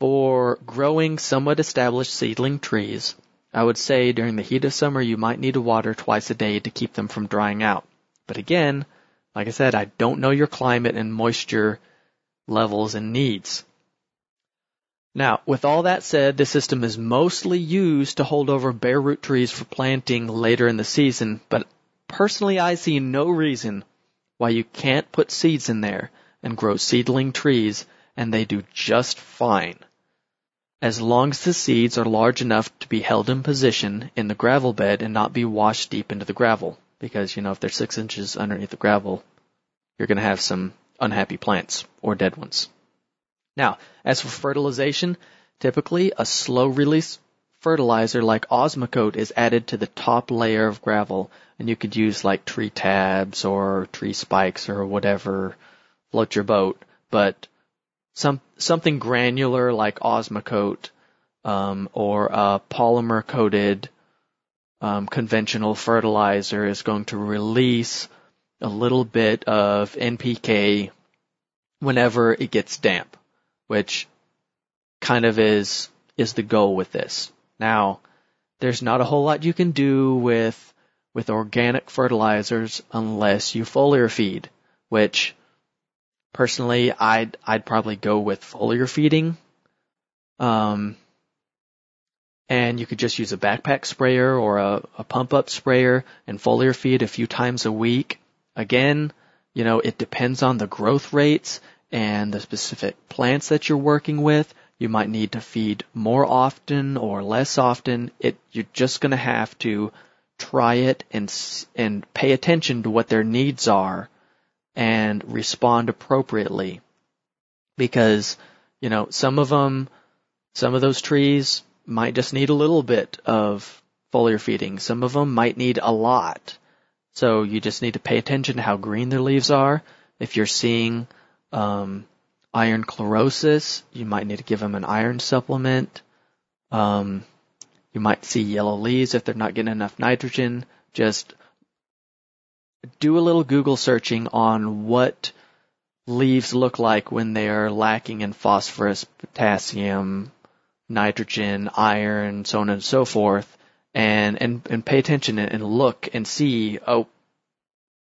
for growing somewhat established seedling trees, I would say during the heat of summer you might need to water twice a day to keep them from drying out. But again, like I said, I don't know your climate and moisture levels and needs. Now, with all that said, this system is mostly used to hold over bare root trees for planting later in the season, but personally I see no reason why you can't put seeds in there and grow seedling trees and they do just fine. As long as the seeds are large enough to be held in position in the gravel bed and not be washed deep into the gravel because, you know, if they're six inches underneath the gravel, you're going to have some unhappy plants or dead ones. Now, as for fertilization, typically a slow release fertilizer like Osmocote is added to the top layer of gravel, and you could use like tree tabs or tree spikes or whatever float your boat, but some something granular like Osmocote um, or a polymer coated um, conventional fertilizer is going to release a little bit of NPK whenever it gets damp, which kind of is is the goal with this. Now, there's not a whole lot you can do with with organic fertilizers unless you foliar feed, which personally I'd I'd probably go with foliar feeding. Um, and you could just use a backpack sprayer or a, a pump up sprayer and foliar feed a few times a week. Again, you know, it depends on the growth rates and the specific plants that you're working with. You might need to feed more often or less often. It, you're just going to have to try it and and pay attention to what their needs are and respond appropriately. Because you know some of them some of those trees might just need a little bit of foliar feeding. Some of them might need a lot. So you just need to pay attention to how green their leaves are. If you're seeing um, iron chlorosis you might need to give them an iron supplement. Um, you might see yellow leaves if they're not getting enough nitrogen. Just do a little Google searching on what leaves look like when they are lacking in phosphorus, potassium, nitrogen, iron, so on and so forth, and and and pay attention and look and see. Oh,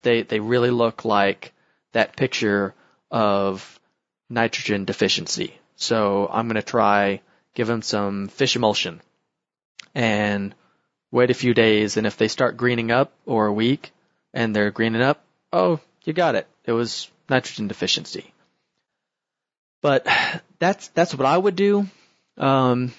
they they really look like that picture of nitrogen deficiency. So I'm going to try give them some fish emulsion and wait a few days. And if they start greening up or a week and they're greening up, oh, you got it. It was nitrogen deficiency. But that's that's what I would do. Um,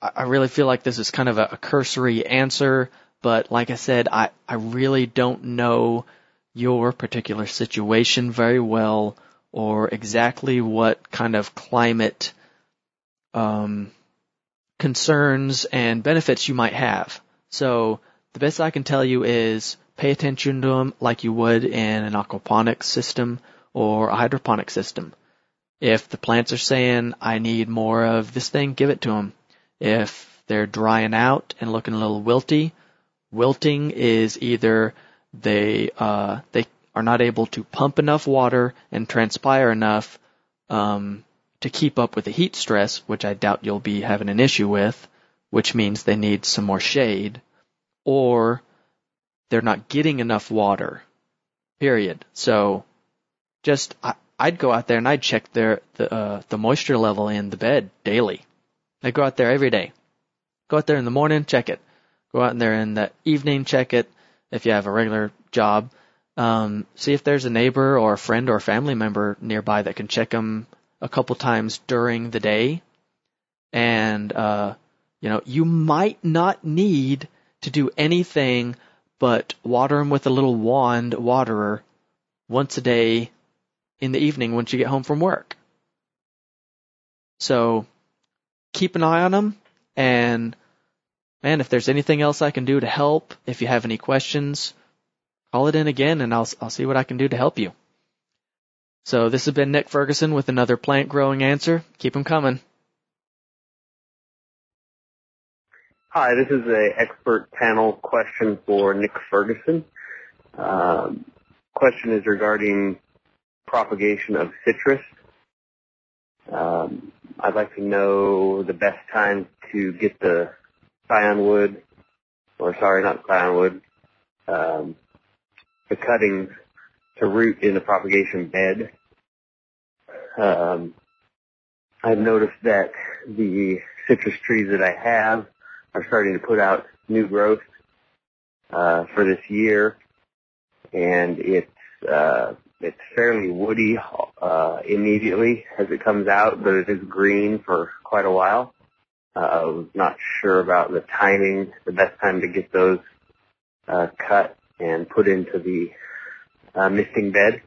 I, I really feel like this is kind of a, a cursory answer, but like I said, I, I really don't know your particular situation very well or exactly what kind of climate um, concerns and benefits you might have. So the best I can tell you is pay attention to them like you would in an aquaponics system or a hydroponic system. If the plants are saying, I need more of this thing, give it to them. If they're drying out and looking a little wilty, wilting is either they, uh, they are not able to pump enough water and transpire enough, um, to keep up with the heat stress, which I doubt you'll be having an issue with, which means they need some more shade, or they're not getting enough water. Period. So just I, would go out there and I'd check their the uh, the moisture level in the bed daily. I go out there every day. Go out there in the morning, check it. Go out there in the evening, check it. If you have a regular job, um, see if there's a neighbor or a friend or a family member nearby that can check them a couple times during the day. And, uh, you know, you might not need to do anything but water them with a little wand waterer once a day in the evening once you get home from work. So keep an eye on them and man, if there's anything else I can do to help, if you have any questions, call it in again and I'll, I'll see what I can do to help you. So this has been Nick Ferguson with another plant growing answer. Keep them coming. Hi, this is a expert panel question for Nick Ferguson. Um, question is regarding propagation of citrus. Um, I'd like to know the best time to get the scion wood, or sorry, not scion wood, um, the cuttings to root in the propagation bed. Um, I've noticed that the citrus trees that I have are starting to put out new growth uh, for this year, and it's uh, it's fairly woody uh, immediately as it comes out, but it is green for quite a while. Uh, I was not sure about the timing, the best time to get those uh, cut and put into the uh, misting bed.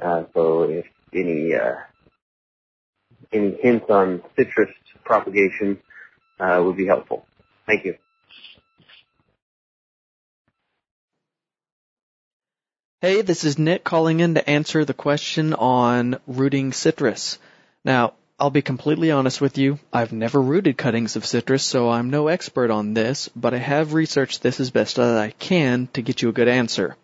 Uh, so if any uh, any hints on citrus propagation Uh, would be helpful. Thank you. Hey, this is Nick calling in to answer the question on rooting citrus. Now, I'll be completely honest with you. I've never rooted cuttings of citrus, so I'm no expert on this, but I have researched this as best as I can to get you a good answer.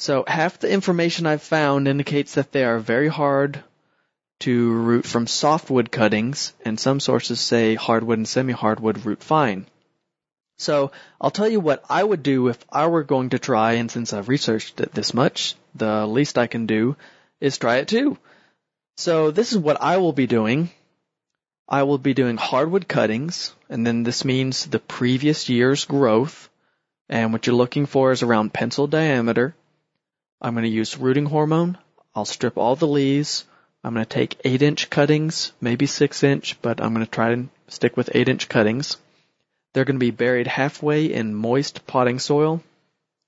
So half the information I've found indicates that they are very hard to root from softwood cuttings, and some sources say hardwood and semi-hardwood root fine. So I'll tell you what I would do if I were going to try, and since I've researched it this much, the least I can do is try it too. So this is what I will be doing. I will be doing hardwood cuttings, and then this means the previous year's growth, and what you're looking for is around pencil diameter. I'm going to use rooting hormone. I'll strip all the leaves. I'm going to take 8 inch cuttings, maybe 6 inch, but I'm going to try and stick with 8 inch cuttings. They're going to be buried halfway in moist potting soil.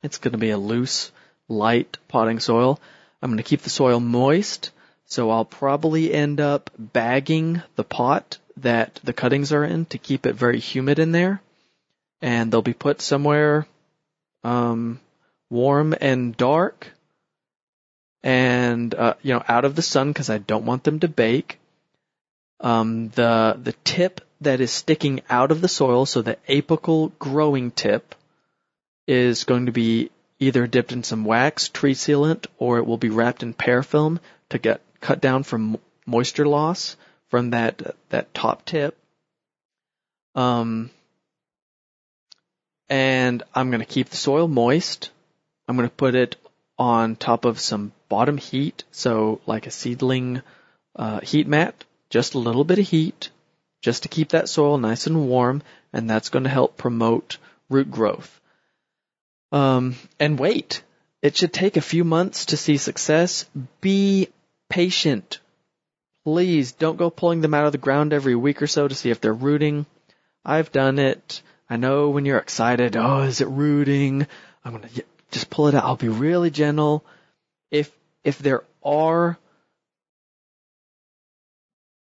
It's going to be a loose, light potting soil. I'm going to keep the soil moist, so I'll probably end up bagging the pot that the cuttings are in to keep it very humid in there. And they'll be put somewhere um, warm and dark and uh, you know out of the sun because I don't want them to bake. Um, the the tip that is sticking out of the soil, so the apical growing tip, is going to be either dipped in some wax, tree sealant, or it will be wrapped in parafilm to get cut down from moisture loss from that that top tip. Um, and I'm going to keep the soil moist. I'm going to put it on top of some bottom heat, so like a seedling uh, heat mat, just a little bit of heat, just to keep that soil nice and warm, and that's going to help promote root growth. Um, and wait. It should take a few months to see success. Be patient. Please don't go pulling them out of the ground every week or so to see if they're rooting. I've done it. I know when you're excited, oh, is it rooting? I'm gonna just pull it out. I'll be really gentle. If if there are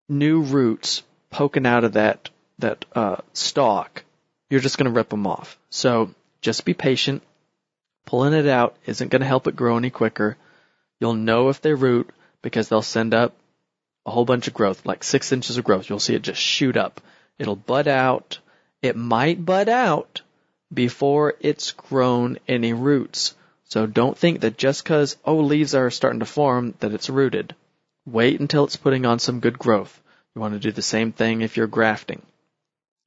new roots poking out of that that uh, stalk, you're just gonna rip them off. So just be patient. Pulling it out isn't gonna help it grow any quicker. You'll know if they root because they'll send up a whole bunch of growth, like six inches of growth. You'll see it just shoot up. It'll bud out. It might bud out before it's grown any roots. So don't think that just because, oh, leaves are starting to form, that it's rooted. Wait until it's putting on some good growth. You want to do the same thing if you're grafting.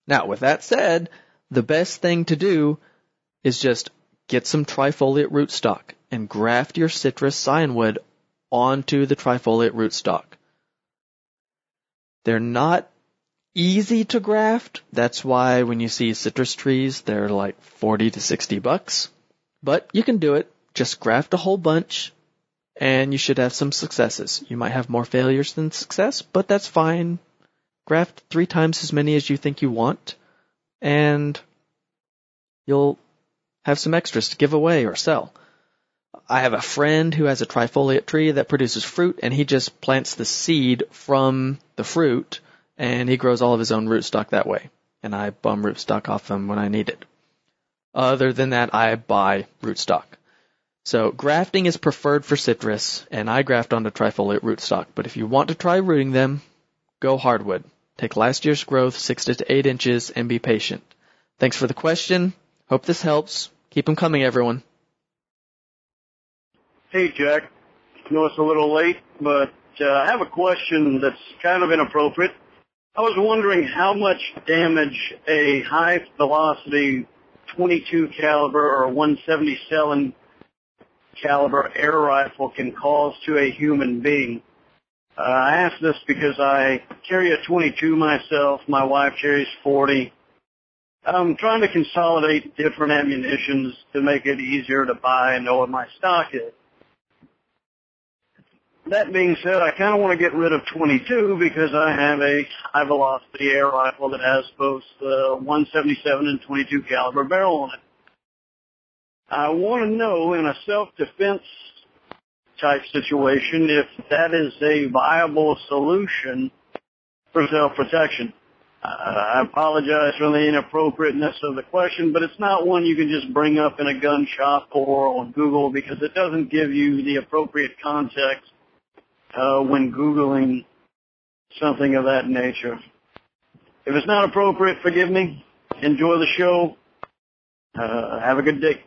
Now, with that said, the best thing to do is just get some trifoliate rootstock and graft your citrus scion wood onto the trifoliate rootstock. They're not easy to graft. That's why when you see citrus trees, they're like 40 to 60 bucks. But you can do it. Just graft a whole bunch and you should have some successes. You might have more failures than success, but that's fine. Graft three times as many as you think you want and you'll have some extras to give away or sell. I have a friend who has a trifoliate tree that produces fruit and he just plants the seed from the fruit and he grows all of his own rootstock that way. And I bum rootstock off him when I need it. Other than that, I buy rootstock. So grafting is preferred for citrus, and I graft onto trifoliate rootstock. But if you want to try rooting them, go hardwood. Take last year's growth, six to eight inches, and be patient. Thanks for the question. Hope this helps. Keep them coming, everyone. Hey, Jack. I know it's a little late, but uh, I have a question that's kind of inappropriate. I was wondering how much damage a high velocity 22 caliber or 177 caliber air rifle can cause to a human being. Uh, I ask this because I carry a 22 myself. My wife carries 40. I'm trying to consolidate different ammunitions to make it easier to buy and know what my stock is. That being said, I kind of want to get rid of 22 because I have a high velocity air rifle that has both uh, 177 and 22 caliber barrel on it. I want to know in a self-defense type situation if that is a viable solution for self-protection. Uh, I apologize for the inappropriateness of the question, but it's not one you can just bring up in a gun shop or on Google because it doesn't give you the appropriate context uh, when Googling something of that nature. If it's not appropriate, forgive me. Enjoy the show. Uh, have a good day.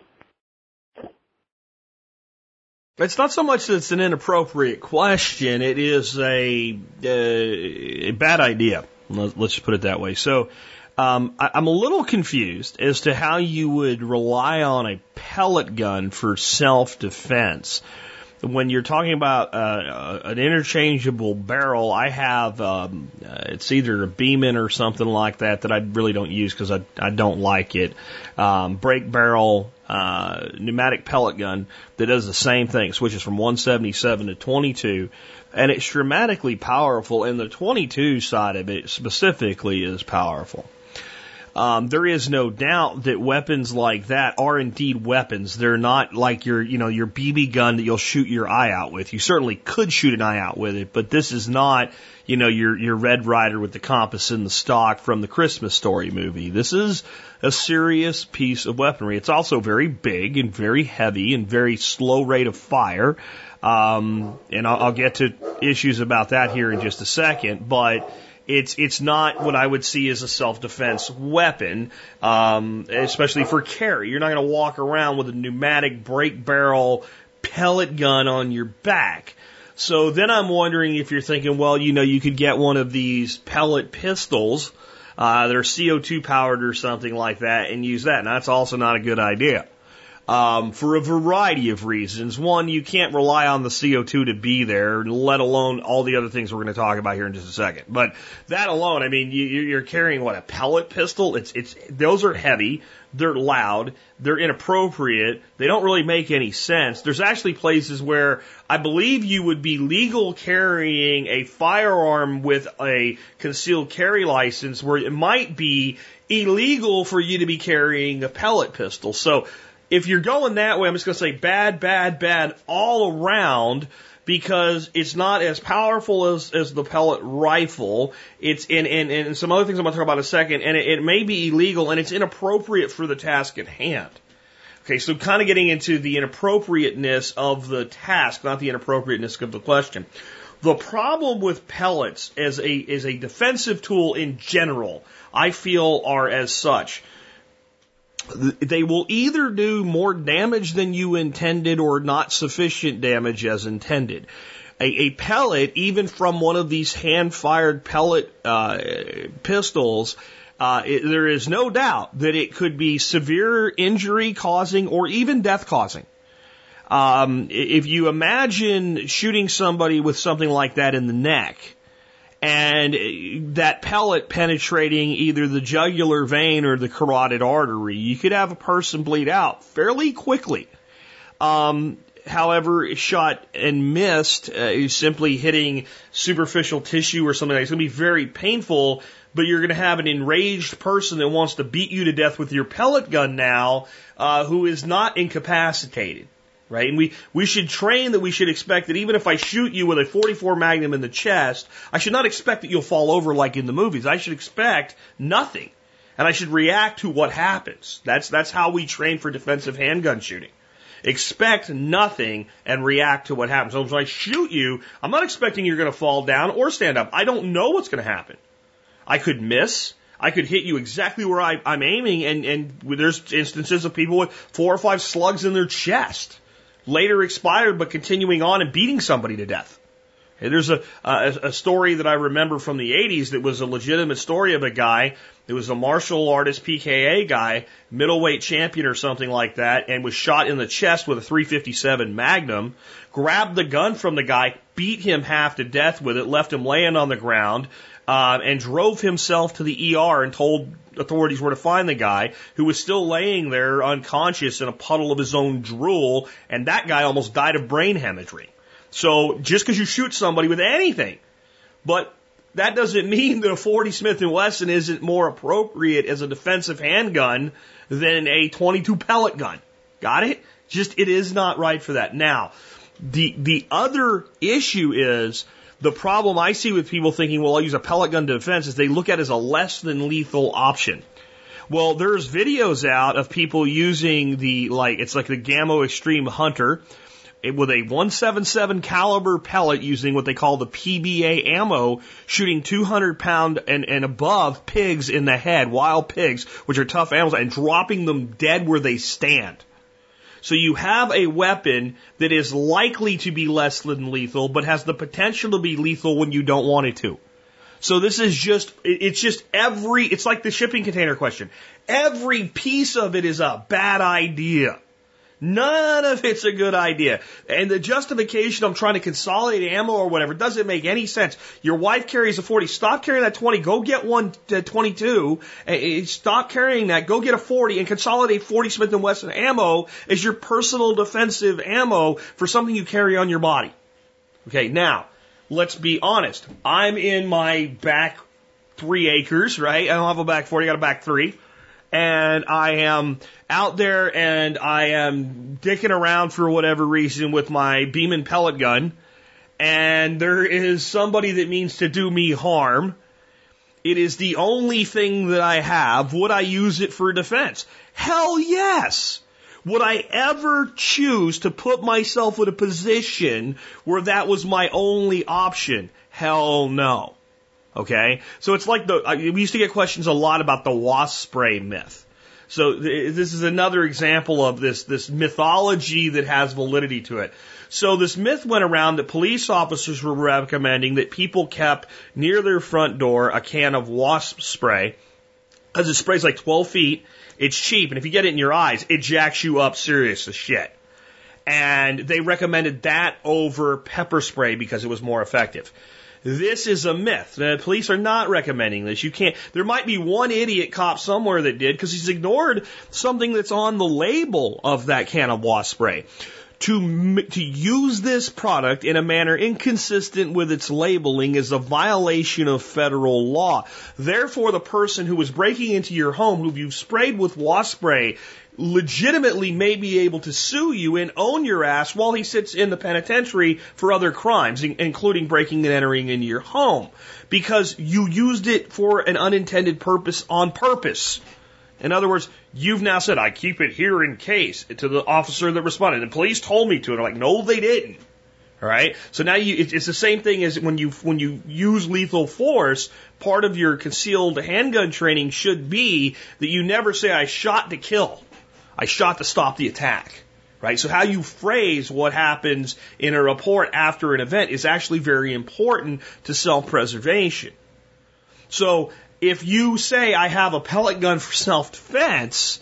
It's not so much that it's an inappropriate question, it is a, uh, a bad idea. Let's just put it that way. So, um, I, I'm a little confused as to how you would rely on a pellet gun for self defense when you're talking about uh, an interchangeable barrel, I have um, uh, it's either a Beeman or something like that that I really don't use because I I don't like it. Um, break barrel uh, pneumatic pellet gun that does the same thing, switches from 177 to 22, and it's dramatically powerful. And the 22 side of it specifically is powerful. Um, there is no doubt that weapons like that are indeed weapons. They're not like your, you know, your BB gun that you'll shoot your eye out with. You certainly could shoot an eye out with it, but this is not, you know, your your Red Ryder with the compass in the stock from the Christmas Story movie. This is a serious piece of weaponry. It's also very big and very heavy and very slow rate of fire. Um, and I'll, I'll get to issues about that here in just a second, but it's it's not what I would see as a self defense weapon, um, especially for carry. You're not going to walk around with a pneumatic break barrel pellet gun on your back. So then I'm wondering if you're thinking, well, you know, you could get one of these pellet pistols uh, that are CO2 powered or something like that and use that. And that's also not a good idea um, for a variety of reasons. One, you can't rely on the CO2 to be there, let alone all the other things we're going to talk about here in just a second. But that alone, I mean, you, you're carrying what a pellet pistol. It's it's those are heavy. They're loud. They're inappropriate. They don't really make any sense. There's actually places where I believe you would be legal carrying a firearm with a concealed carry license where it might be illegal for you to be carrying a pellet pistol. So if you're going that way, I'm just going to say bad, bad, bad all around because it's not as powerful as, as the pellet rifle. It's in, and some other things I'm going to talk about in a second, and it, it may be illegal and it's inappropriate for the task at hand. Okay, so kind of getting into the inappropriateness of the task, not the inappropriateness of the question. The problem with pellets as a as a defensive tool in general, I feel are as such they will either do more damage than you intended or not sufficient damage as intended. A, a pellet, even from one of these hand fired pellet uh, pistols, uh, it, there is no doubt that it could be severe injury causing or even death causing. Um, if you imagine shooting somebody with something like that in the neck, and that pellet penetrating either the jugular vein or the carotid artery, you could have a person bleed out fairly quickly. Um, however, shot and missed, uh, simply hitting superficial tissue or something like that. It's going to be very painful, but you're going to have an enraged person that wants to beat you to death with your pellet gun now, uh, who is not incapacitated right? And we, we should train that we should expect that even if I shoot you with a 44 Magnum in the chest, I should not expect that you'll fall over like in the movies. I should expect nothing. And I should react to what happens. That's, that's how we train for defensive handgun shooting. Expect nothing and react to what happens. So when I shoot you, I'm not expecting you're going to fall down or stand up. I don't know what's going to happen. I could miss. I could hit you exactly where I, I'm aiming, and, and there's instances of people with four or five slugs in their chest later expired, but continuing on and beating somebody to death. There's a, a, a story that I remember from the 80s that was a legitimate story of a guy. It was a martial artist PKA guy, middleweight champion or something like that, and was shot in the chest with a 357 Magnum. Grabbed the gun from the guy, beat him half to death with it, left him laying on the ground, uh, and drove himself to the ER and told authorities were to find the guy who was still laying there unconscious in a puddle of his own drool, and that guy almost died of brain hemorrhage. So just because you shoot somebody with anything, but that doesn't mean that a 40 Smith & Wesson isn't more appropriate as a defensive handgun than a 22 pellet gun. Got it? Just it is not right for that. Now, the the other issue is the problem I see with people thinking, well, I'll use a pellet gun to defense is they look at it as a less than lethal option. Well, there's videos out of people using the, like, it's like the Gamo Extreme Hunter eh, with a 177 caliber pellet using what they call the PBA ammo, shooting 200 pound and, and above pigs in the head, wild pigs, which are tough animals, and dropping them dead where they stand. So you have a weapon that is likely to be less than lethal, but has the potential to be lethal when you don't want it to. So this is just, it's just every, it's like the shipping container question. Every piece of it is a bad idea. None of it's a good idea. And the justification I'm trying to consolidate ammo or whatever doesn't make any sense. Your wife carries a 40. Stop carrying that 20. Go get one uh, 22. Stop carrying that. Go get a 40 and consolidate 40 Smith & Wesson ammo as your personal defensive ammo for something you carry on your body. Okay, now, let's be honest. I'm in my back three acres, right? I don't have a back 40, I got a back three. And I am out there and I am dicking around for whatever reason with my Beeman pellet gun. And there is somebody that means to do me harm. It is the only thing that I have. Would I use it for defense? Hell yes. Would I ever choose to put myself in a position where that was my only option? Hell no. Okay? So it's like the, we used to get questions a lot about the wasp spray myth. So th- this is another example of this, this mythology that has validity to it. So this myth went around that police officers were recommending that people kept near their front door a can of wasp spray because it sprays like 12 feet. It's cheap. And if you get it in your eyes, it jacks you up serious as shit. And they recommended that over pepper spray because it was more effective. This is a myth. The police are not recommending this. You can't, there might be one idiot cop somewhere that did because he's ignored something that's on the label of that can of wasp spray. To, to use this product in a manner inconsistent with its labeling is a violation of federal law. Therefore, the person who was breaking into your home, who you've sprayed with wasp spray, legitimately may be able to sue you and own your ass while he sits in the penitentiary for other crimes, including breaking and entering into your home, because you used it for an unintended purpose on purpose. In other words, you've now said, I keep it here in case to the officer that responded. And police told me to. And I'm like, no, they didn't. All right. So now you, it's the same thing as when you, when you use lethal force, part of your concealed handgun training should be that you never say, I shot to kill. I shot to stop the attack. Right? So how you phrase what happens in a report after an event is actually very important to self-preservation. So if you say I have a pellet gun for self-defense,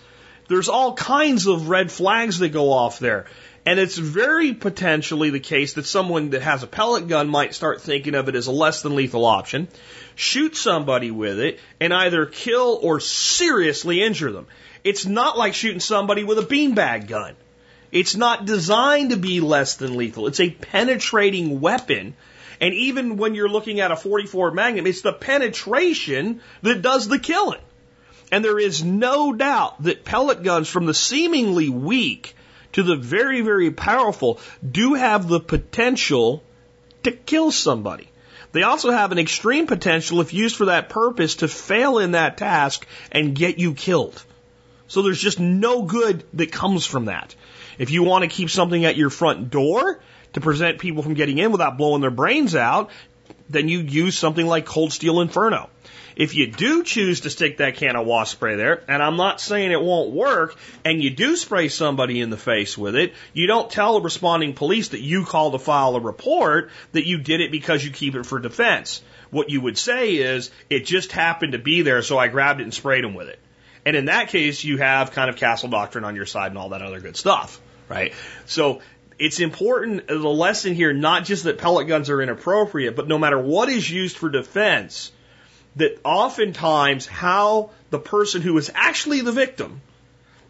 there's all kinds of red flags that go off there. And it's very potentially the case that someone that has a pellet gun might start thinking of it as a less than lethal option, shoot somebody with it, and either kill or seriously injure them. It's not like shooting somebody with a beanbag gun. It's not designed to be less than lethal. It's a penetrating weapon. And even when you're looking at a 44 Magnum, it's the penetration that does the killing. And there is no doubt that pellet guns from the seemingly weak to the very, very powerful do have the potential to kill somebody. They also have an extreme potential, if used for that purpose, to fail in that task and get you killed. So there's just no good that comes from that. If you want to keep something at your front door to prevent people from getting in without blowing their brains out, then you use something like Cold Steel Inferno. If you do choose to stick that can of wasp spray there, and I'm not saying it won't work, and you do spray somebody in the face with it, you don't tell the responding police that you called to file a report that you did it because you keep it for defense. What you would say is, it just happened to be there, so I grabbed it and sprayed them with it. And in that case, you have kind of castle doctrine on your side and all that other good stuff, right? So it's important, the lesson here, not just that pellet guns are inappropriate, but no matter what is used for defense, that oftentimes how the person who is actually the victim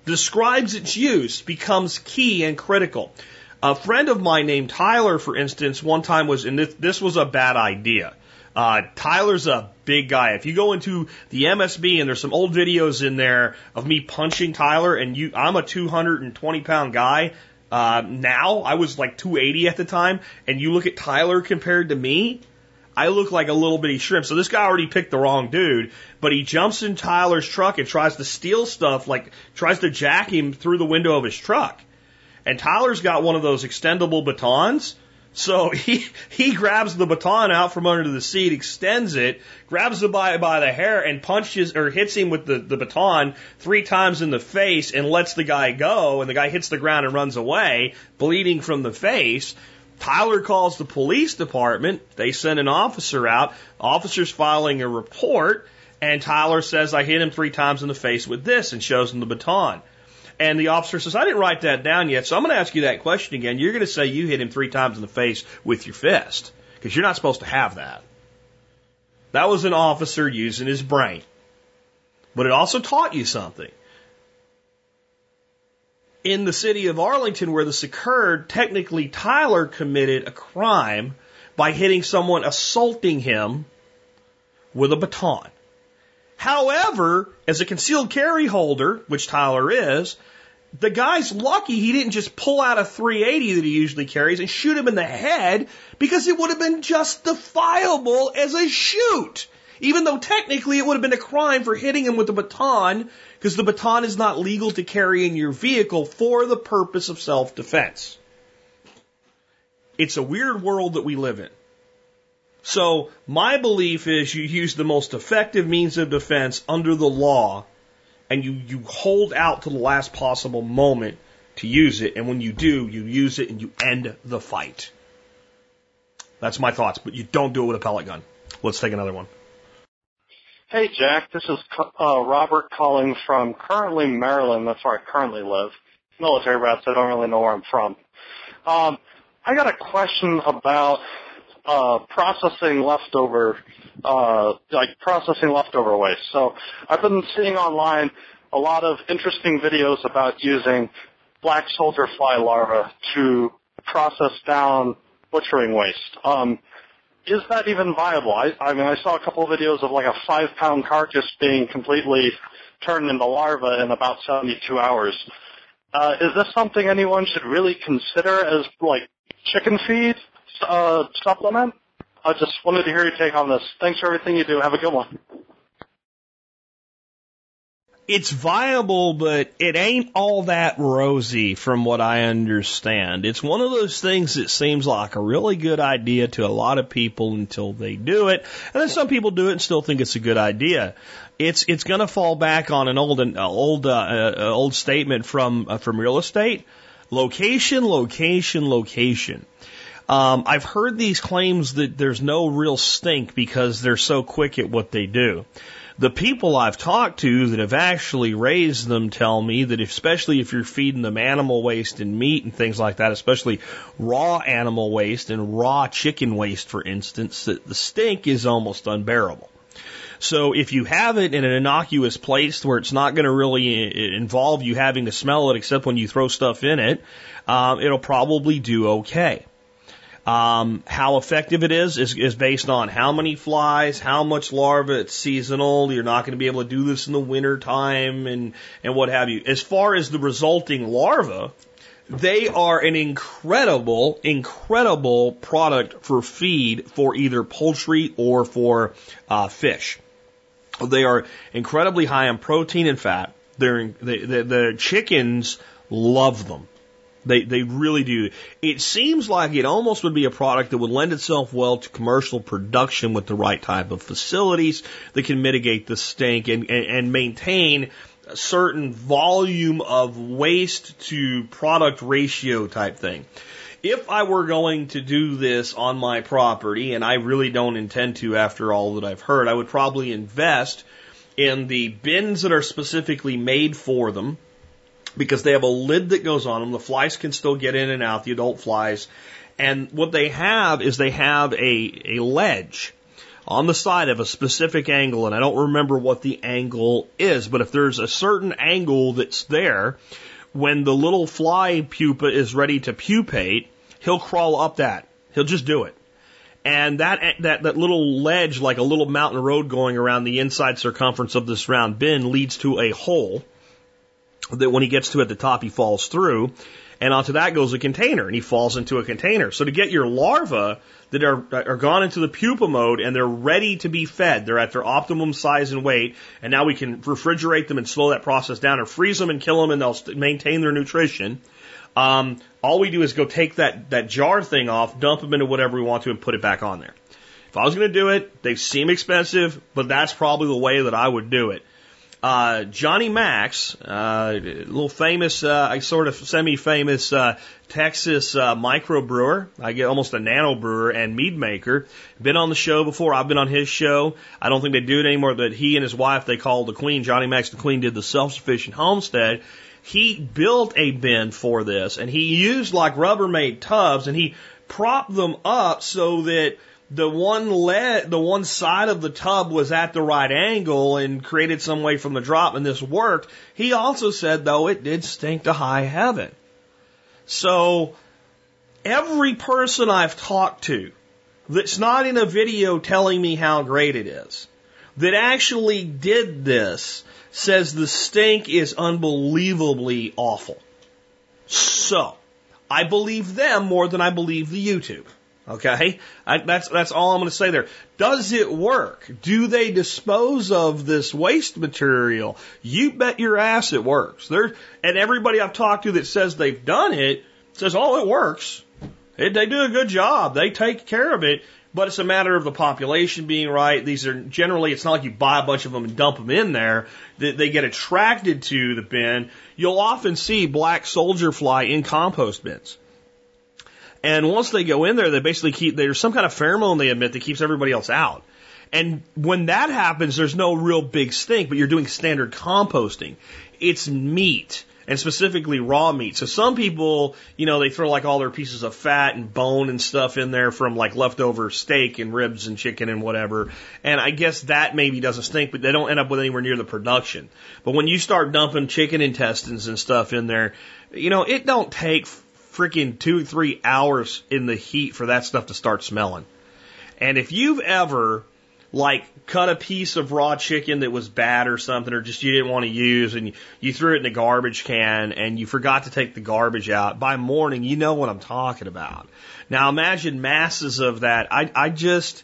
describes its use becomes key and critical. A friend of mine named Tyler, for instance, one time was, and this, this was a bad idea. Uh, Tyler's a big guy. If you go into the MSB and there's some old videos in there of me punching Tyler, and you, I'm a 220 pound guy. Uh, now I was like 280 at the time, and you look at Tyler compared to me, I look like a little bitty shrimp. So this guy already picked the wrong dude, but he jumps in Tyler's truck and tries to steal stuff, like tries to jack him through the window of his truck. And Tyler's got one of those extendable batons so [LAUGHS] he, he grabs the baton out from under the seat, extends it, grabs the guy by the hair and punches or hits him with the, the baton three times in the face and lets the guy go. And the guy hits the ground and runs away, bleeding from the face. Tyler calls the police department. They send an officer out. Officer's filing a report. And Tyler says, I hit him three times in the face with this and shows him the baton. And the officer says, I didn't write that down yet, so I'm going to ask you that question again. You're going to say you hit him three times in the face with your fist, because you're not supposed to have that. That was an officer using his brain. But it also taught you something. In the city of Arlington, where this occurred, technically Tyler committed a crime by hitting someone, assaulting him with a baton. However, as a concealed carry holder, which Tyler is, the guy's lucky he didn't just pull out a 380 that he usually carries and shoot him in the head because it would have been justifiable as a shoot. Even though technically it would have been a crime for hitting him with a baton because the baton is not legal to carry in your vehicle for the purpose of self-defense. It's a weird world that we live in. So my belief is you use the most effective means of defense under the law and you, you hold out to the last possible moment to use it. And when you do, you use it and you end the fight. That's my thoughts, but you don't do it with a pellet gun. Let's take another one. Hey, Jack. This is uh, Robert calling from currently Maryland. That's where I currently live. Military so I don't really know where I'm from. Um, I got a question about uh, processing leftover, uh, like processing leftover waste. So I've been seeing online a lot of interesting videos about using black soldier fly larvae to process down butchering waste. Um, is that even viable? I, I mean, I saw a couple of videos of like a five pound carcass being completely turned into larvae in about 72 hours. Uh, is this something anyone should really consider as like chicken feed uh, supplement? I just wanted to hear your take on this. Thanks for everything you do. Have a good one. It's viable, but it ain't all that rosy from what I understand. It's one of those things that seems like a really good idea to a lot of people until they do it. And then some people do it and still think it's a good idea. It's, it's gonna fall back on an old, uh, old, uh, uh, old statement from, uh, from real estate. Location, location, location. Um, I've heard these claims that there's no real stink because they're so quick at what they do. The people I've talked to that have actually raised them tell me that especially if you're feeding them animal waste and meat and things like that, especially raw animal waste and raw chicken waste, for instance, that the stink is almost unbearable. So if you have it in an innocuous place where it's not going to really involve you having to smell it except when you throw stuff in it, um, it'll probably do okay. Um, how effective it is, is is based on how many flies, how much larva. It's seasonal. You're not going to be able to do this in the winter time and and what have you. As far as the resulting larva, they are an incredible, incredible product for feed for either poultry or for uh, fish. They are incredibly high in protein and fat. They're, the, the, the chickens love them. They they really do. It seems like it almost would be a product that would lend itself well to commercial production with the right type of facilities that can mitigate the stink and, and, and maintain a certain volume of waste to product ratio type thing. If I were going to do this on my property, and I really don't intend to after all that I've heard, I would probably invest in the bins that are specifically made for them because they have a lid that goes on them. The flies can still get in and out, the adult flies. And what they have is they have a, a ledge on the side of a specific angle, and I don't remember what the angle is, but if there's a certain angle that's there, when the little fly pupa is ready to pupate, he'll crawl up that. He'll just do it. And that, that, that little ledge, like a little mountain road going around the inside circumference of this round bin leads to a hole that when he gets to at the top, he falls through. And onto that goes a container, and he falls into a container. So to get your larvae that are, are gone into the pupa mode and they're ready to be fed, they're at their optimum size and weight, and now we can refrigerate them and slow that process down or freeze them and kill them and they'll maintain their nutrition. Um, all we do is go take that, that jar thing off, dump them into whatever we want to, and put it back on there. If I was going to do it, they seem expensive, but that's probably the way that I would do it. Uh, Johnny Max, uh, a little famous, uh, sort of semi-famous uh, Texas uh, microbrewer. I get almost a nano brewer and mead maker. Been on the show before. I've been on his show. I don't think they do it anymore. But he and his wife, they call the Queen. Johnny Max, the Queen, did the self-sufficient homestead. He built a bin for this, and he used like Rubbermaid tubs, and he propped them up so that the one lead, the one side of the tub was at the right angle and created some way from the drop, and this worked. He also said, though, it did stink to high heaven. So, every person I've talked to that's not in a video telling me how great it is, that actually did this says the stink is unbelievably awful. So, I believe them more than I believe the YouTube. Okay, I, that's that's all I'm going to say there. Does it work? Do they dispose of this waste material? You bet your ass it works. There, and everybody I've talked to that says they've done it says, "Oh, it works. It, they do a good job. They take care of it." But it's a matter of the population being right. These are generally, it's not like you buy a bunch of them and dump them in there. They, they get attracted to the bin. You'll often see black soldier fly in compost bins. And once they go in there, they basically keep, there's some kind of pheromone they emit that keeps everybody else out. And when that happens, there's no real big stink, but you're doing standard composting. It's meat and specifically raw meat. So some people, you know, they throw like all their pieces of fat and bone and stuff in there from like leftover steak and ribs and chicken and whatever. And I guess that maybe doesn't stink, but they don't end up with anywhere near the production. But when you start dumping chicken intestines and stuff in there, you know, it don't take freaking two, three hours in the heat for that stuff to start smelling. And if you've ever like cut a piece of raw chicken that was bad or something, or just you didn't want to use, and you, threw it in the garbage can and you forgot to take the garbage out. By morning, you know what I'm talking about. Now imagine masses of that. I, I just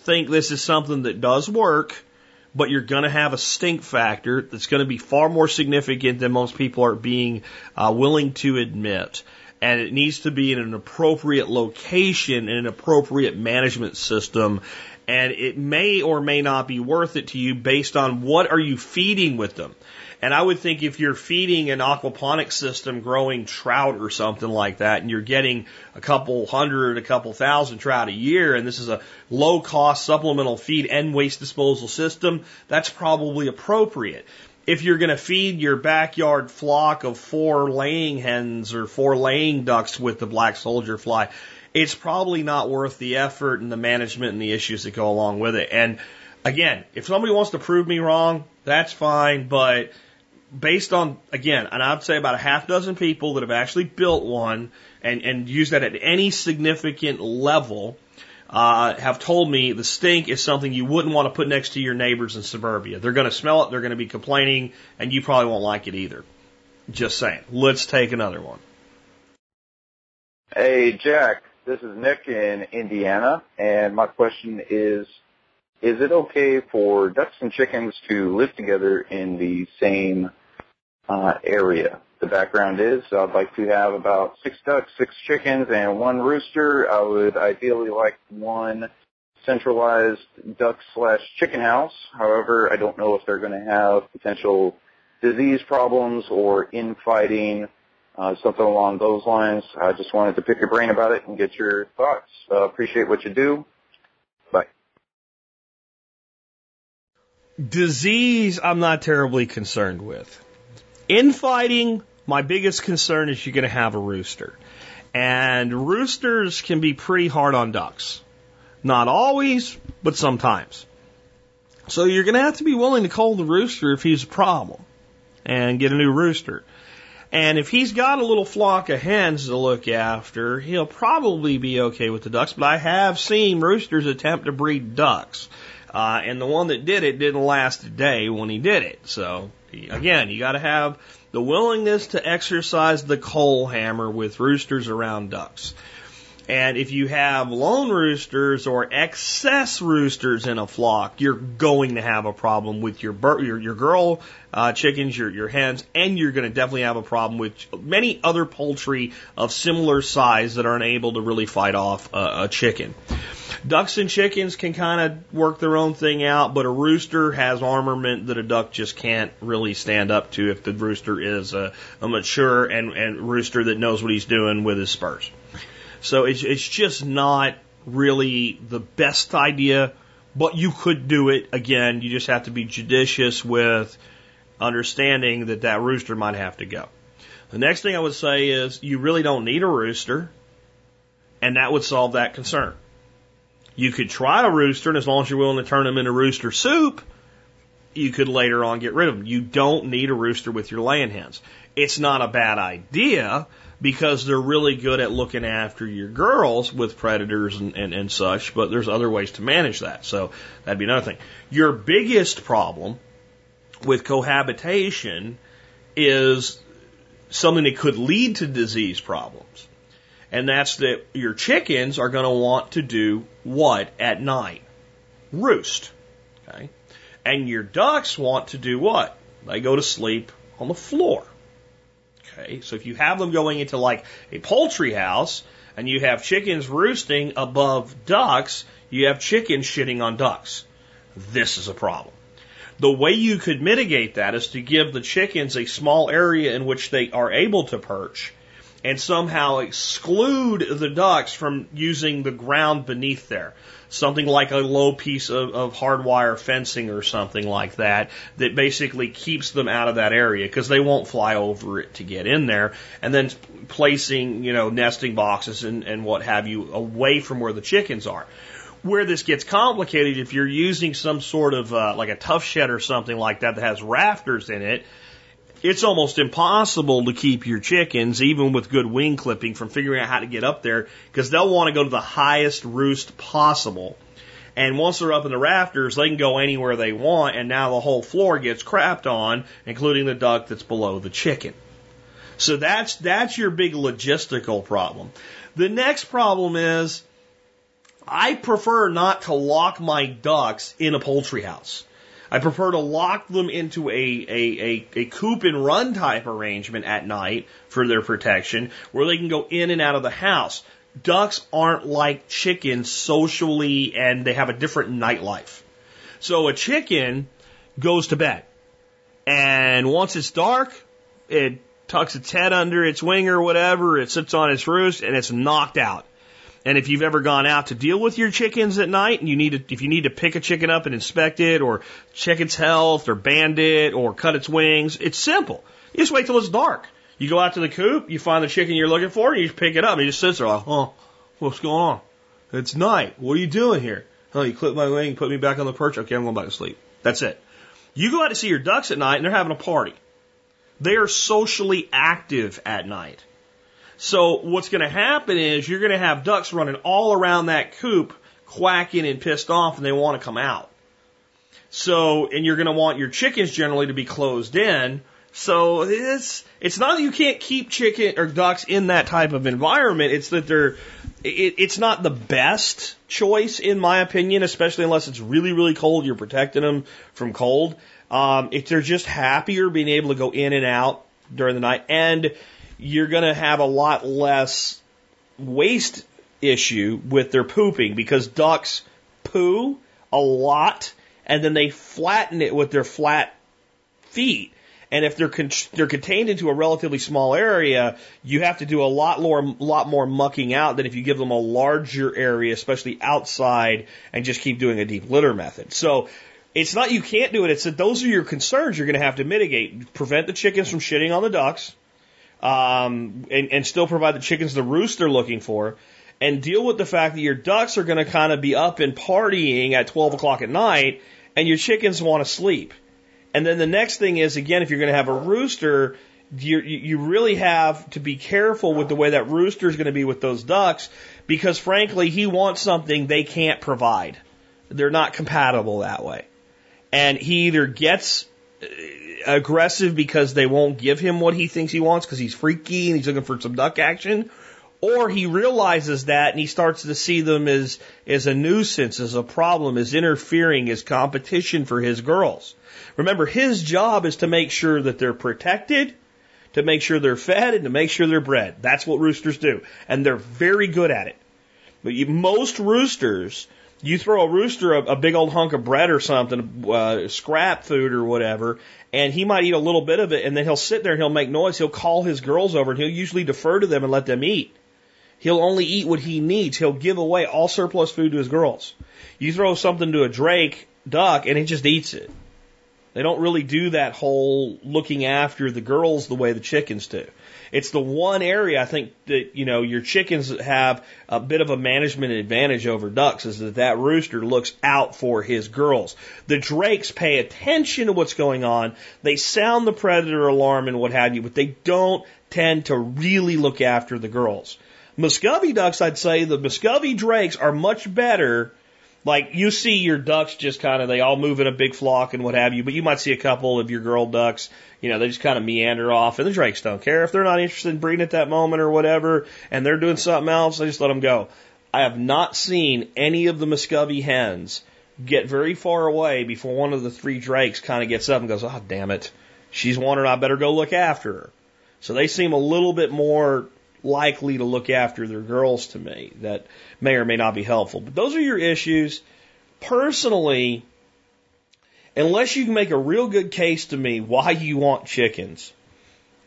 think this is something that does work, but you're going to have a stink factor that's going to be far more significant than most people are being uh, willing to admit and it needs to be in an appropriate location in an appropriate management system and it may or may not be worth it to you based on what are you feeding with them. And I would think if you're feeding an aquaponic system growing trout or something like that, and you're getting a couple hundred, a couple thousand trout a year, and this is a low cost supplemental feed and waste disposal system, that's probably appropriate. If you're going to feed your backyard flock of four laying hens or four laying ducks with the black soldier fly, it's probably not worth the effort and the management and the issues that go along with it. And again, if somebody wants to prove me wrong, that's fine. But based on, again, and I'd say about a half dozen people that have actually built one and, and used that at any significant level, uh, have told me the stink is something you wouldn't want to put next to your neighbors in suburbia. They're going to smell it, they're going to be complaining, and you probably won't like it either. Just saying. Let's take another one. Hey, Jack. This is Nick in Indiana, and my question is, is it okay for ducks and chickens to live together in the same uh, area? The background is So I'd like to have about six ducks, six chickens, and one rooster. I would ideally like one centralized duck slash chicken house. However, I don't know if they're going to have potential disease problems or infighting uh, something along those lines. I just wanted to pick your brain about it and get your thoughts. Uh, appreciate what you do. Bye. Disease, I'm not terribly concerned with. Infighting, my biggest concern is you're going to have a rooster. And roosters can be pretty hard on ducks. Not always, but sometimes. So you're going to have to be willing to call the rooster if he's a problem and get a new rooster. And if he's got a little flock of hens to look after, he'll probably be okay with the ducks. But I have seen roosters attempt to breed ducks. Uh, and the one that did it didn't last a day when he did it. So, again, you got to have the willingness to exercise the coal hammer with roosters around ducks. And if you have lone roosters or excess roosters in a flock, you're going to have a problem with your your, your girl uh, chickens, your your hens, and you're going to definitely have a problem with many other poultry of similar size that are unable to really fight off a, a chicken. Ducks and chickens can kind of work their own thing out, but a rooster has armament that a duck just can't really stand up to if the rooster is a, a mature and, and rooster that knows what he's doing with his spurs. So it's, it's just not really the best idea, but you could do it. Again, you just have to be judicious with understanding that that rooster might have to go. The next thing I would say is you really don't need a rooster, and that would solve that concern. You could try a rooster, and as long as you're willing to turn them into rooster soup, you could later on get rid of them. You don't need a rooster with your laying hens. It's not a bad idea because they're really good at looking after your girls with predators and, and, and such, but there's other ways to manage that. So that'd be another thing. Your biggest problem with cohabitation is something that could lead to disease problems. And that's that your chickens are going to want to do what at night? Roost. Okay. And your ducks want to do what? They go to sleep on the floor. Okay. So if you have them going into like a poultry house and you have chickens roosting above ducks, you have chickens shitting on ducks. This is a problem. The way you could mitigate that is to give the chickens a small area in which they are able to perch and somehow exclude the ducks from using the ground beneath there. Something like a low piece of, of hardwire fencing or something like that that basically keeps them out of that area because they won't fly over it to get in there. And then placing, you know, nesting boxes and, and what have you away from where the chickens are where this gets complicated, if you're using some sort of uh, like a Tuff Shed or something like that that has rafters in it, it's almost impossible to keep your chickens, even with good wing clipping, from figuring out how to get up there because they'll want to go to the highest roost possible. And once they're up in the rafters, they can go anywhere they want, and now the whole floor gets crapped on, including the duck that's below the chicken. So that's that's your big logistical problem. The next problem is I prefer not to lock my ducks in a poultry house. I prefer to lock them into a, a, a, a coop and run type arrangement at night for their protection where they can go in and out of the house. Ducks aren't like chickens socially and they have a different nightlife. So a chicken goes to bed and once it's dark, it tucks its head under its wing or whatever, it sits on its roost and it's knocked out. And if you've ever gone out to deal with your chickens at night and you need to, if you need to pick a chicken up and inspect it or check its health or band it or cut its wings, it's simple. You just wait till it's dark. You go out to the coop, you find the chicken you're looking for, and you just pick it up. And he just sits there like, huh, what's going on? It's night. What are you doing here? Oh, you clip my wing, put me back on the perch. Okay, I'm going back to sleep. That's it. You go out to see your ducks at night and they're having a party. They are socially active at night. So what's going to happen is you're going to have ducks running all around that coop, quacking and pissed off, and they want to come out. So, and you're going to want your chickens generally to be closed in. So it's it's not that you can't keep chicken or ducks in that type of environment. It's that they're it, it's not the best choice in my opinion, especially unless it's really really cold. You're protecting them from cold. Um, if they're just happier being able to go in and out during the night, and you're going to have a lot less waste issue with their pooping because ducks poo a lot and then they flatten it with their flat feet. And if they're con- they're contained into a relatively small area, you have to do a lot more lot more mucking out than if you give them a larger area, especially outside, and just keep doing a deep litter method. So it's not you can't do it. It's that those are your concerns you're going to have to mitigate. Prevent the chickens from shitting on the ducks um, and, and still provide the chickens the roost they're looking for, and deal with the fact that your ducks are going to kind of be up and partying at 12 o'clock at night, and your chickens want to sleep. And then the next thing is, again, if you're going to have a rooster, you, you really have to be careful with the way that rooster is going to be with those ducks, because frankly, he wants something they can't provide. They're not compatible that way. And he either gets aggressive because they won't give him what he thinks he wants because he's freaky and he's looking for some duck action, or he realizes that and he starts to see them as as a nuisance, as a problem, as interfering, as competition for his girls. Remember, his job is to make sure that they're protected, to make sure they're fed, and to make sure they're bred. That's what roosters do, and they're very good at it. But you, most roosters you throw a rooster a, a big old hunk of bread or something, uh, scrap food or whatever, and he might eat a little bit of it, and then he'll sit there and he'll make noise. He'll call his girls over, and he'll usually defer to them and let them eat. He'll only eat what he needs. He'll give away all surplus food to his girls. You throw something to a drake duck, and it just eats it. They don't really do that whole looking after the girls the way the chickens do. It's the one area I think that, you know, your chickens have a bit of a management advantage over ducks is that that rooster looks out for his girls. The drakes pay attention to what's going on. They sound the predator alarm and what have you, but they don't tend to really look after the girls. Muscovy ducks, I'd say the Muscovy drakes are much better like you see your ducks just kind of they all move in a big flock and what have you, but you might see a couple of your girl ducks, you know, they just kind of meander off, and the drakes don't care if they're not interested in breeding at that moment or whatever, and they're doing something else. They just let them go. I have not seen any of the Muscovy hens get very far away before one of the three drakes kind of gets up and goes, "Oh, damn it, she's wandering. I better go look after her." So they seem a little bit more likely to look after their girls to me that may or may not be helpful. But those are your issues. Personally, unless you can make a real good case to me why you want chickens,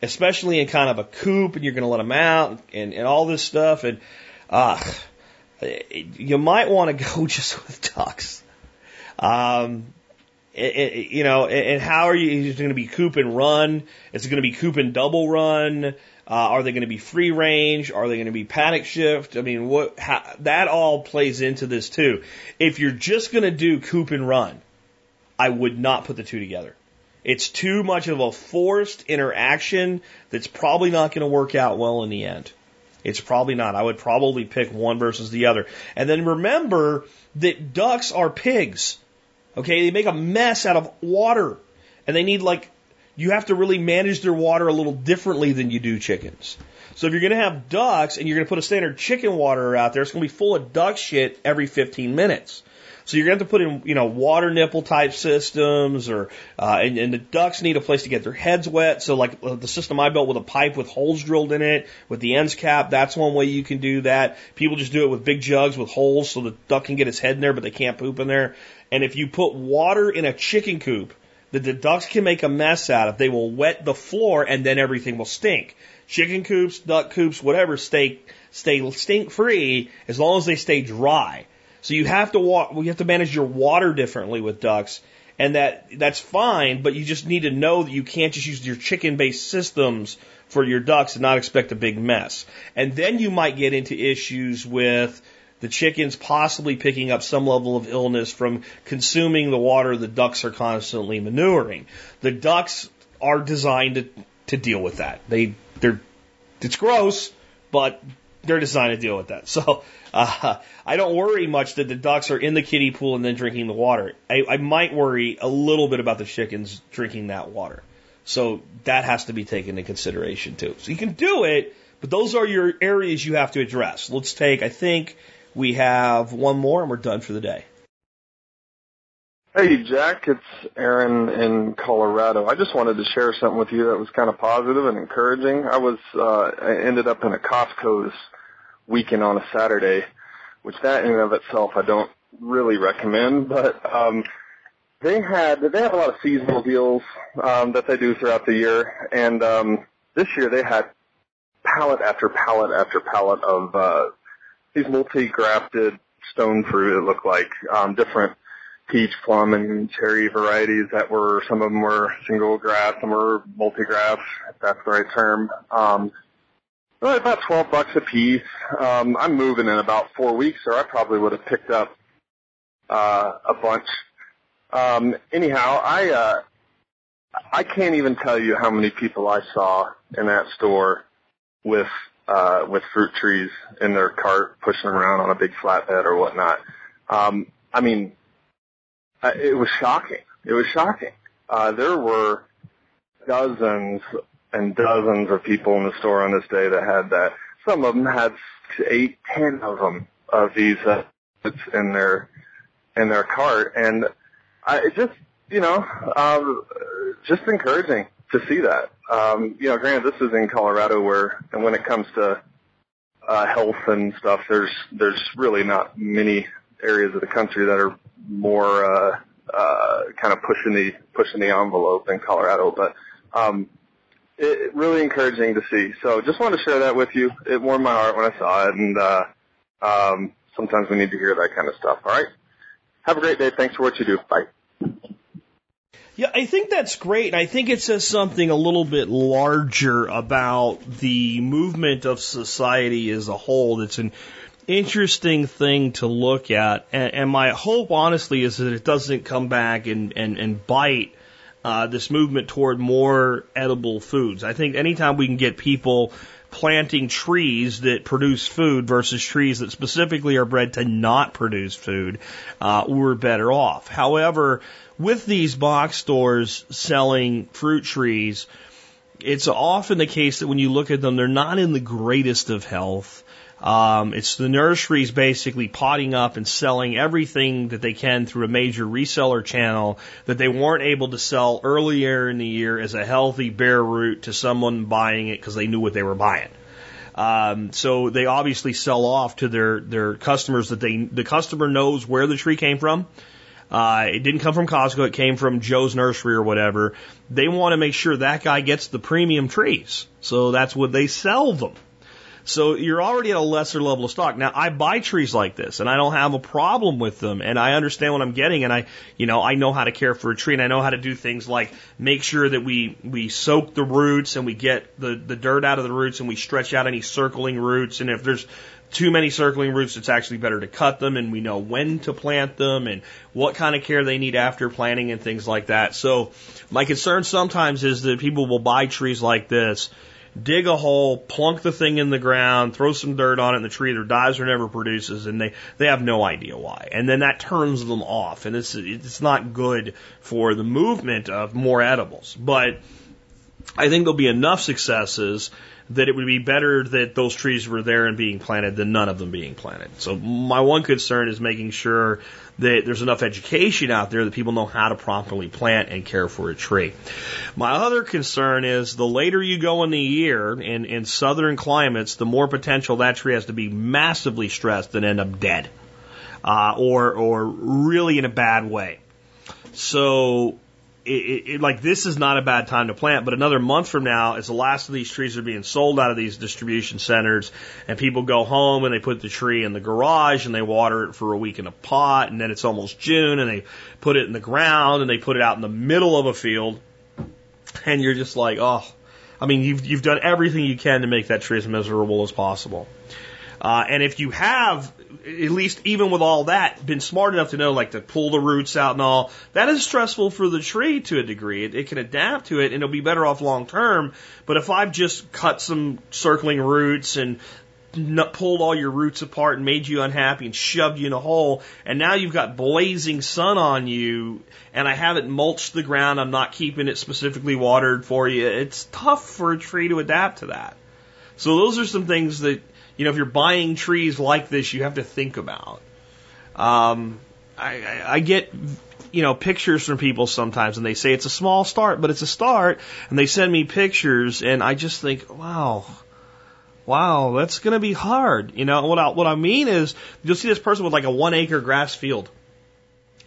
especially in kind of a coop and you're going to let them out and, and all this stuff, and uh, you might want to go [LAUGHS] just with ducks. Um, it, it, you know, and how are you? Is it going to be coop and run? Is it going to be coop and double run? Uh, are they going to be free range? Are they going to be paddock shift? I mean, what how, that all plays into this too. If you're just going to do coop and run, I would not put the two together. It's too much of a forced interaction that's probably not going to work out well in the end. It's probably not. I would probably pick one versus the other. And then remember that ducks are pigs. Okay, they make a mess out of water. And they need like you have to really manage their water a little differently than you do chickens. So if you're going to have ducks and you're going to put a standard chicken water out there, it's going to be full of duck shit every 15 minutes. So you're going to have to put in, you know, water nipple type systems or, uh, and, and the ducks need a place to get their heads wet. So like uh, the system I built with a pipe with holes drilled in it with the ends capped, that's one way you can do that. People just do it with big jugs with holes so the duck can get its head in there, but they can't poop in there. And if you put water in a chicken coop, that the ducks can make a mess out of. They will wet the floor and then everything will stink. Chicken coops, duck coops, whatever, stay stay stink free as long as they stay dry. So you have to walk, you have to manage your water differently with ducks, and that that's fine. But you just need to know that you can't just use your chicken-based systems for your ducks and not expect a big mess. And then you might get into issues with the chickens possibly picking up some level of illness from consuming the water the ducks are constantly manuring. The ducks are designed to, to deal with that. They, they're, it's gross, but they're designed to deal with that. [LAUGHS] So, uh, I don't worry much that the ducks are in the kiddie pool and then drinking the water. I, I might worry a little bit about the chickens drinking that water. So that has to be taken into consideration too. So you can do it, but those are your areas you have to address. Let's take, I think, we have one more and we're done for the day. Hey, Jack, it's Aaron in Colorado. I just wanted to share something with you that was kind of positive and encouraging. I was, uh, I ended up in a Costco this weekend on a Saturday, which that in and of itself I don't really recommend, but, um, they had, they have a lot of seasonal deals, um, that they do throughout the year, and, um, this year they had pallet after pallet after pallet of, uh, these multi-grafted stone fruit. It looked like um, different peach, plum, and cherry varieties that were some of them were single graft, some were multi-graft, if that's the right term. Um, about twelve bucks a piece. Um, I'm moving in about four weeks, or I probably would have picked up uh, a bunch. Um, anyhow, I uh, I can't even tell you how many people I saw in that store with uh, with fruit trees in their cart, pushing them around on a big flatbed or whatnot. Um, I mean, it was shocking. It was shocking. Uh, there were dozens and dozens of people in the store on this day that had that. Some of them had eight, ten of them of these uh, in their in their cart, and I it just you know um, just encouraging to see that. Um, you know, granted, this is in Colorado where, and when it comes to uh, health and stuff, there's there's really not many areas of the country that are more uh, uh, kind of pushing the pushing the envelope in Colorado. But um, it, really encouraging to see. So just wanted to share that with you. It warmed my heart when I saw it, and uh, um, sometimes we need to hear that kind of stuff. All right. Have a great day. Thanks for what you do. Bye. Yeah, I think that's great. I think it says something a little bit larger about the movement of society as a whole. It's an interesting thing to look at. And, and my hope, honestly, is that it doesn't come back and, and, and bite uh, this movement toward more edible foods. I think anytime we can get people planting trees that produce food versus trees that specifically are bred to not produce food, uh, we're better off. However, with these box stores selling fruit trees, it's often the case that when you look at them, they're not in the greatest of health. Um, it's the nurseries basically potting up and selling everything that they can through a major reseller channel that they weren't able to sell earlier in the year as a healthy bare root to someone buying it because they knew what they were buying. Um, so they obviously sell off to their their customers that they the customer knows where the tree came from. Uh, it didn't come from Costco. It came from Joe's nursery or whatever. They want to make sure that guy gets the premium trees. So that's what they sell them. So you're already at a lesser level of stock. Now I buy trees like this and I don't have a problem with them and I understand what I'm getting and I, you know, I know how to care for a tree and I know how to do things like make sure that we, we soak the roots and we get the, the dirt out of the roots and we stretch out any circling roots. And if there's too many circling roots, it's actually better to cut them and we know when to plant them and what kind of care they need after planting and things like that. So my concern sometimes is that people will buy trees like this dig a hole, plunk the thing in the ground, throw some dirt on it, and the tree either dies or never produces, and they, they have no idea why. And then that turns them off, and it's, it's not good for the movement of more edibles. But I think there'll be enough successes that it would be better that those trees were there and being planted than none of them being planted. So my one concern is making sure that there's enough education out there that people know how to properly plant and care for a tree. My other concern is the later you go in the year in, in southern climates, the more potential that tree has to be massively stressed and end up dead. Uh, or, or really in a bad way. So it, it, like this is not a bad time to plant, but another month from now, as the last of these trees are being sold out of these distribution centers, and people go home and they put the tree in the garage and they water it for a week in a pot, and then it's almost June and they put it in the ground and they put it out in the middle of a field, and you're just like, oh, I mean, you've you've done everything you can to make that tree as miserable as possible. Uh, and if you have, at least even with all that, been smart enough to know like to pull the roots out and all, that is stressful for the tree to a degree. It, it can adapt to it and it'll be better off long term. But if I've just cut some circling roots and pulled all your roots apart and made you unhappy and shoved you in a hole, and now you've got blazing sun on you, and I haven't mulched the ground, I'm not keeping it specifically watered for you, it's tough for a tree to adapt to that. So those are some things that you know, if you're buying trees like this, you have to think about. Um, I, I, get, you know, pictures from people sometimes and they say it's a small start, but it's a start. And they send me pictures and I just think, wow, wow, that's going to be hard. You know, what I, what I mean is you'll see this person with like a one acre grass field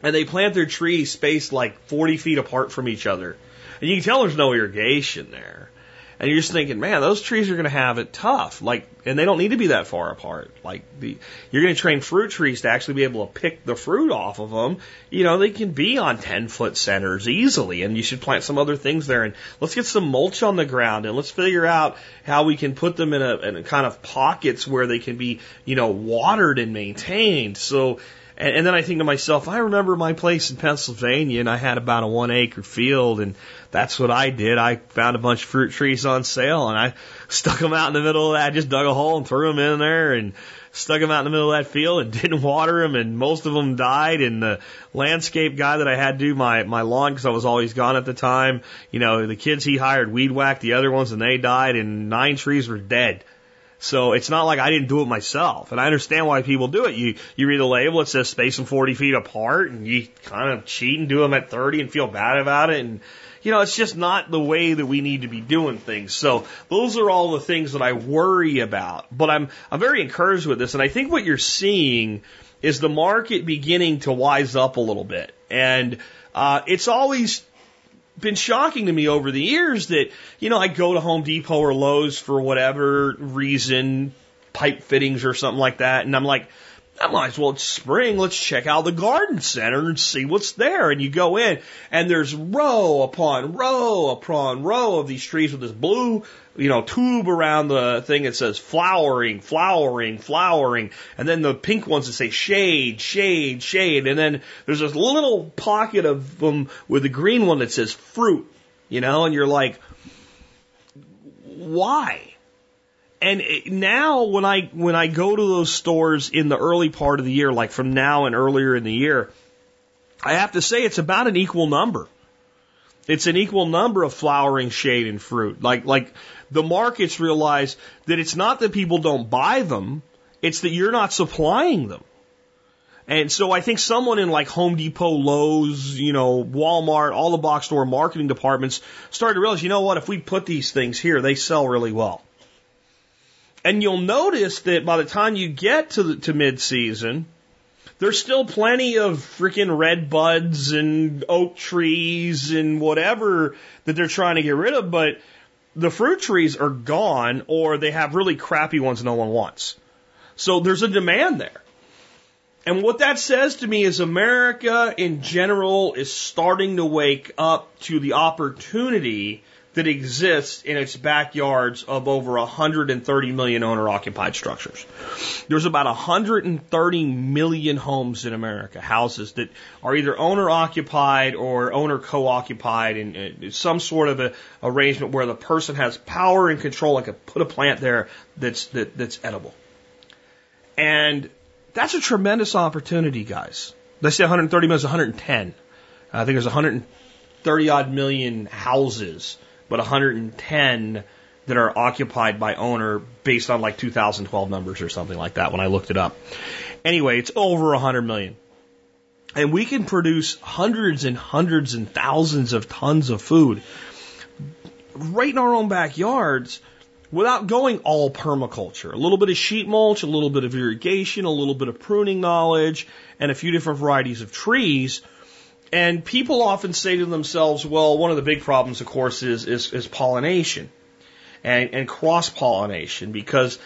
and they plant their trees spaced like 40 feet apart from each other. And you can tell there's no irrigation there. And you're just thinking, man, those trees are going to have it tough. Like, and they don't need to be that far apart. Like, the, you're going to train fruit trees to actually be able to pick the fruit off of them. You know, they can be on 10 foot centers easily, and you should plant some other things there. And let's get some mulch on the ground, and let's figure out how we can put them in a, in a kind of pockets where they can be, you know, watered and maintained. So, and, and then I think to myself, I remember my place in Pennsylvania, and I had about a one acre field, and that's what I did. I found a bunch of fruit trees on sale, and I [LAUGHS] stuck them out in the middle of that. I just dug a hole and threw them in there, and stuck them out in the middle of that field, and [LAUGHS] didn't water them, and most of them died. And the landscape guy that I had do my my lawn because I was always gone at the time, you know, the kids he hired weed whacked the other ones, and they died, and nine trees were dead. So it's not like I didn't do it myself. And I understand why people do it. You, you read the label, it says space them 40 feet apart and you kind of cheat and do them at 30 and feel bad about it. And, you know, it's just not the way that we need to be doing things. So those are all the things that I worry about. But I'm, I'm very encouraged with this. And I think what you're seeing is the market beginning to wise up a little bit. And, uh, it's always been shocking to me over the years that, you know, I go to Home Depot or Lowe's for whatever reason, pipe fittings or something like that, and I'm like, I might as well, it's spring, let's check out the garden center and see what's there. And you go in, and there's row upon row upon row of these trees with this blue, you know, tube around the thing that says flowering, flowering, flowering. And then the pink ones that say shade, shade, shade. And then there's this little pocket of them with the green one that says fruit, you know, and you're like, why? And now when I when I go to those stores in the early part of the year, like from now and earlier in the year, I have to say it's about an equal number. It's an equal number of flowering shade and fruit. Like like the markets realize that it's not that people don't buy them, it's that you're not supplying them. And so I think someone in like Home Depot, Lowe's, you know, Walmart, all the box store marketing departments started to realize, you know what, if we put these things here, they sell really well. And you'll notice that by the time you get to the, to mid season, there's still plenty of freaking red buds and oak trees and whatever that they're trying to get rid of, but the fruit trees are gone or they have really crappy ones no one wants. So there's a demand there. And what that says to me is America in general is starting to wake up to the opportunity that exists in its backyards of over 130 million owner occupied structures. There's about 130 million homes in America, houses that are either owner occupied or owner co occupied in some sort of a arrangement where the person has power and control, like a, put a plant there that's, that, that's edible. And that's a tremendous opportunity, guys. Let's say 130 million is 110. I think there's 130 odd million houses but 110 that are occupied by owner based on like 2012 numbers or something like that when I looked it up. Anyway, it's over 100 million. And we can produce hundreds and hundreds and thousands of tons of food right in our own backyards without going all permaculture. A little bit of sheet mulch, a little bit of irrigation, a little bit of pruning knowledge, and a few different varieties of trees and people often say to themselves, well, one of the big problems, of course, is, is, is pollination and, and cross pollination because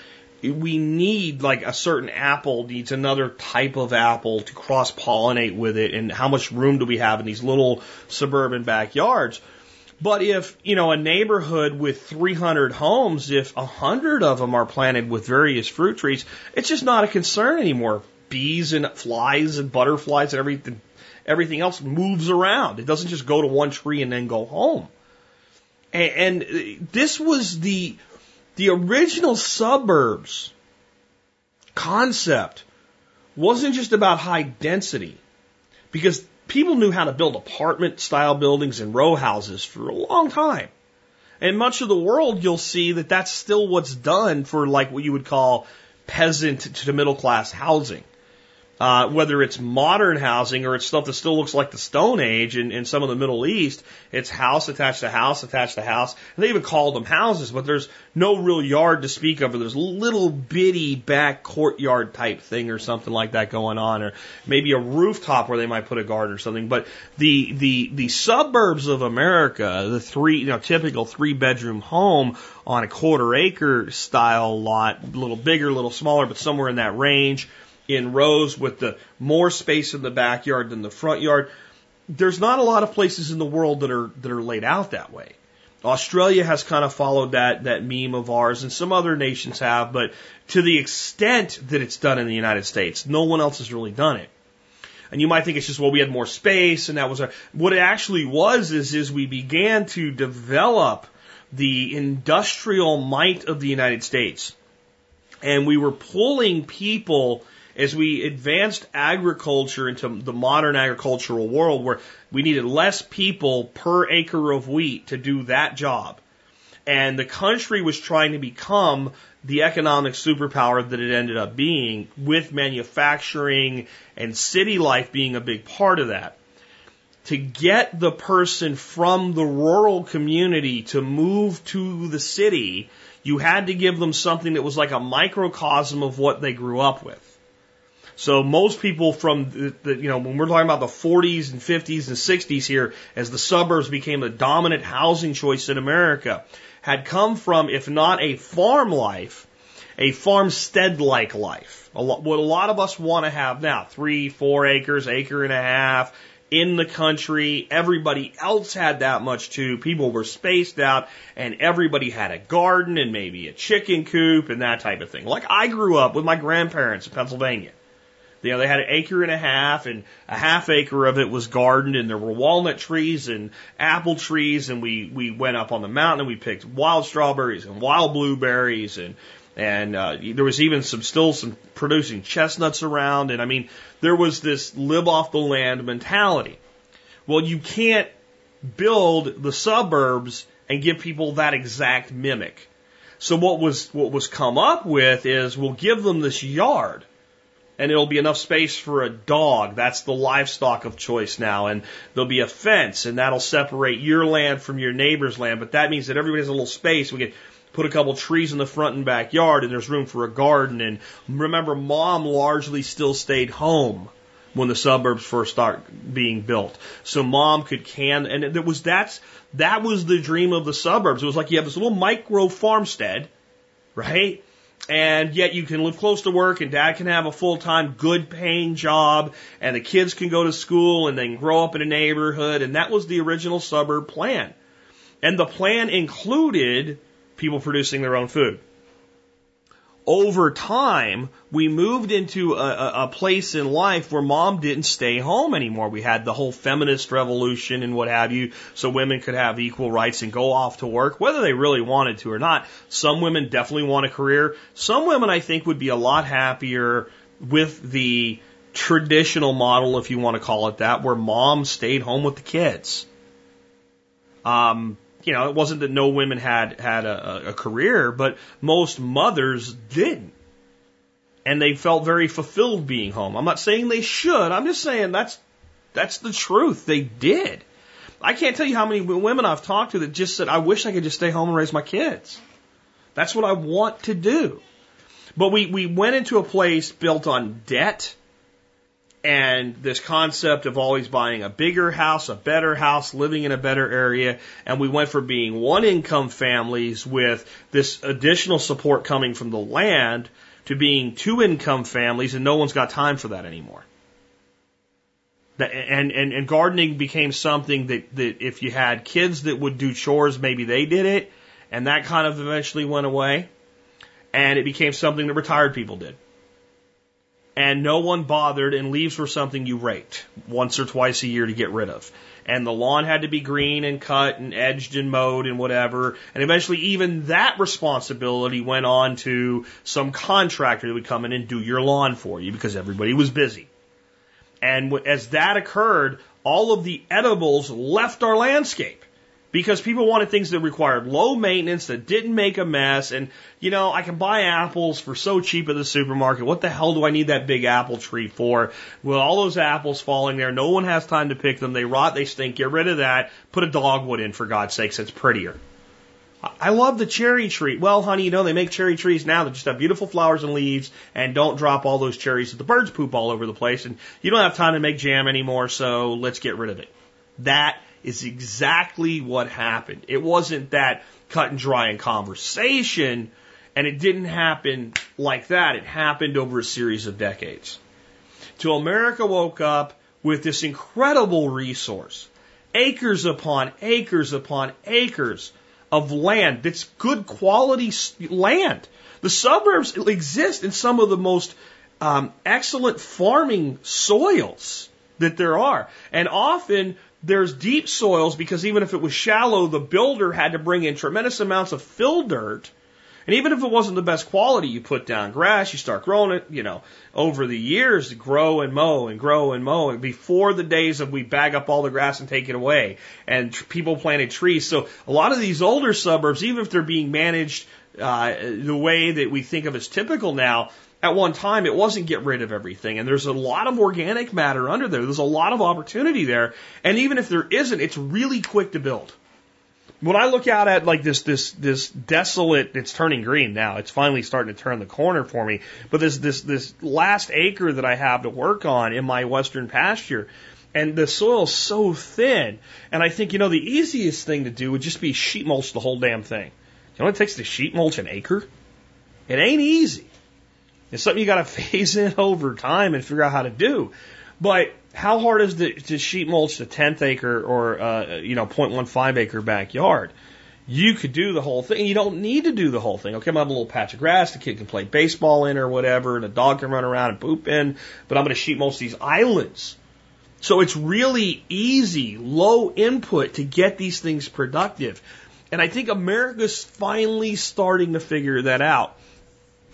we need like a certain apple needs another type of apple to cross pollinate with it. And how much room do we have in these little suburban backyards? But if you know a neighborhood with 300 homes if 100 of them are planted with various fruit trees it's just not a concern anymore. Bees and flies and butterflies and everything everything else moves around. It doesn't just go to one tree and then go home. And, and uh, this was the the original suburbs concept wasn't just about high density because people knew how to build apartment style buildings and row houses for a long time. And much of the world, you'll see that that's still what's done for like what you would call peasant to middle class housing. Uh, whether it's modern housing or it's stuff that still looks like the Stone Age in, in some of the Middle East, it's house attached to house attached to house. And they even call them houses, but there's no real yard to speak of. Or there's little bitty back courtyard type thing or something like that going on, or maybe a rooftop where they might put a garden or something. But the the the suburbs of America, the three you know typical three bedroom home on a quarter acre style lot, a little bigger, a little smaller, but somewhere in that range in rows with the more space in the backyard than the front yard. There's not a lot of places in the world that are that are laid out that way. Australia has kind of followed that that meme of ours, and some other nations have, but to the extent that it's done in the United States, no one else has really done it. And you might think it's just well, we had more space, and that was our. What it actually was is is we began to develop the industrial might of the United States, and we were pulling people as we advanced agriculture into the modern agricultural world where we needed less people per acre of wheat to do that job. And the country was trying to become the economic superpower that it ended up being with manufacturing and city life being a big part of that. To get the person from the rural community to move to the city, you had to give them something that was like a microcosm of what they grew up with. So most people from the, the, you know, when we're talking about the 40s and 50s and 60s here, as the suburbs became the dominant housing choice in America, had come from, if not a farm life, a farmstead-like life. A lot, what a lot of us want to have now, three, four acres, acre and a half, in the country. Everybody else had that much too. People were spaced out and everybody had a garden and maybe a chicken coop and that type of thing. Like I grew up with my grandparents in Pennsylvania. You know, they had an acre and a half and a half acre of it was gardened and there were walnut trees and apple trees and we, we went up on the mountain and we picked wild strawberries and wild blueberries and and uh, there was even some still some producing chestnuts around, and I mean there was this live off the land mentality. Well, you can't build the suburbs and give people that exact mimic. So what was what was come up with is we'll give them this yard and it'll be enough space for a dog. That's the livestock of choice now. And there'll be a fence and that'll separate your land from your neighbor's land. But that means that everybody has a little space. We get put a couple trees in the front and backyard and there's room for a garden. And remember, mom largely still stayed home when the suburbs first start being built. So mom could can, and it was, that's, that was the dream of the suburbs. It was like you have this little micro farmstead, right? And yet you can live close to work and dad can have a full time good paying job and the kids can go to school and then grow up in a neighborhood. And that was the original suburb plan. And the plan included people producing their own food. Over time, we moved into a, a, place in life where mom didn't stay home anymore. We had the whole feminist revolution and what have you, so women could have equal rights and go off to work, whether they really wanted to or not. Some women definitely want a career. Some women, I think, would be a lot happier with the traditional model, if you want to call it that, where mom stayed home with the kids. Um, you know, it wasn't that no women had had a, a career, but most mothers didn't. And they felt very fulfilled being home. I'm not saying they should. I'm just saying that's that's the truth. They did. I can't tell you how many women I've talked to that just said, "I wish I could just stay home and raise my kids." That's what I want to do. But we we went into a place built on debt and this concept of always buying a bigger house, a better house, living in a better area. And we went from being one income families with this additional support coming from the land to being two income families, and no one's got time for that anymore. And, and, and gardening became something that, that if you had kids that would do chores, maybe they did it, and that kind of eventually went away. And it became something that retired people did and no one bothered, and leaves were something you raked once or twice a year to get rid of. And the lawn had to be green and cut and edged and mowed and whatever. And eventually, even that responsibility went on to some contractor that would come in and do your lawn for you because everybody was busy. And as that occurred, all of the edibles left our landscape because people wanted things that required low maintenance, that didn't make a mess. And, you know, I can buy apples for so cheap at the supermarket. What the hell do I need that big apple tree for? Well, all those apples falling there, no one has time to pick them. They rot, they stink. Get rid of that. Put a dogwood in, for God's sakes. It's prettier. I love the cherry tree. Well, honey, you know, they make cherry trees now that just have beautiful flowers and leaves and don't drop all those cherries that the birds poop all over the place. And you don't have time to make jam anymore, so let's get rid of it. That is exactly what happened. It wasn't that cut and dry in conversation, and it didn't happen like that. It happened over a series of decades. Till America woke up with this incredible resource acres upon acres upon acres of land that's good quality land. The suburbs exist in some of the most um, excellent farming soils that there are. And often there's deep soils because even if it was shallow, the builder had to bring in tremendous amounts of fill dirt. And even if it wasn't the best quality, you put down grass, you start growing it, you know, over the years, to grow and mow and grow and mow. And before the days of we bag up all the grass and take it away, and tr- people planted trees. So a lot of these older suburbs, even if they're being managed uh, the way that we think of as typical now, at one time it wasn't get rid of everything. And there's a lot of organic matter under there. There's a lot of opportunity there. And even if there isn't it's really quick to build. When i look out at like this this this desolate it's turning green now. It's finally starting to turn the corner for me. But this this this last acre that i have to work on in my western pasture and the soil's so thin. And i think you know the easiest thing to do would just be sheet mulch the whole damn thing. You know what it takes to sheet mulch an acre? It ain't easy. It's something you got to [LAUGHS] phase in over time and figure out how to do. But how hard is it to sheet mulch a tenth acre or uh, you know 0.15 acre backyard? You could do the whole thing. You don't need to do the whole thing. Okay, I'm gonna have a little patch of grass. The kid can play baseball in or whatever, and a dog can run around and poop in. But I'm gonna sheet mulch these islands. So it's really easy, low input to get these things productive. And I think America's finally starting to figure that out.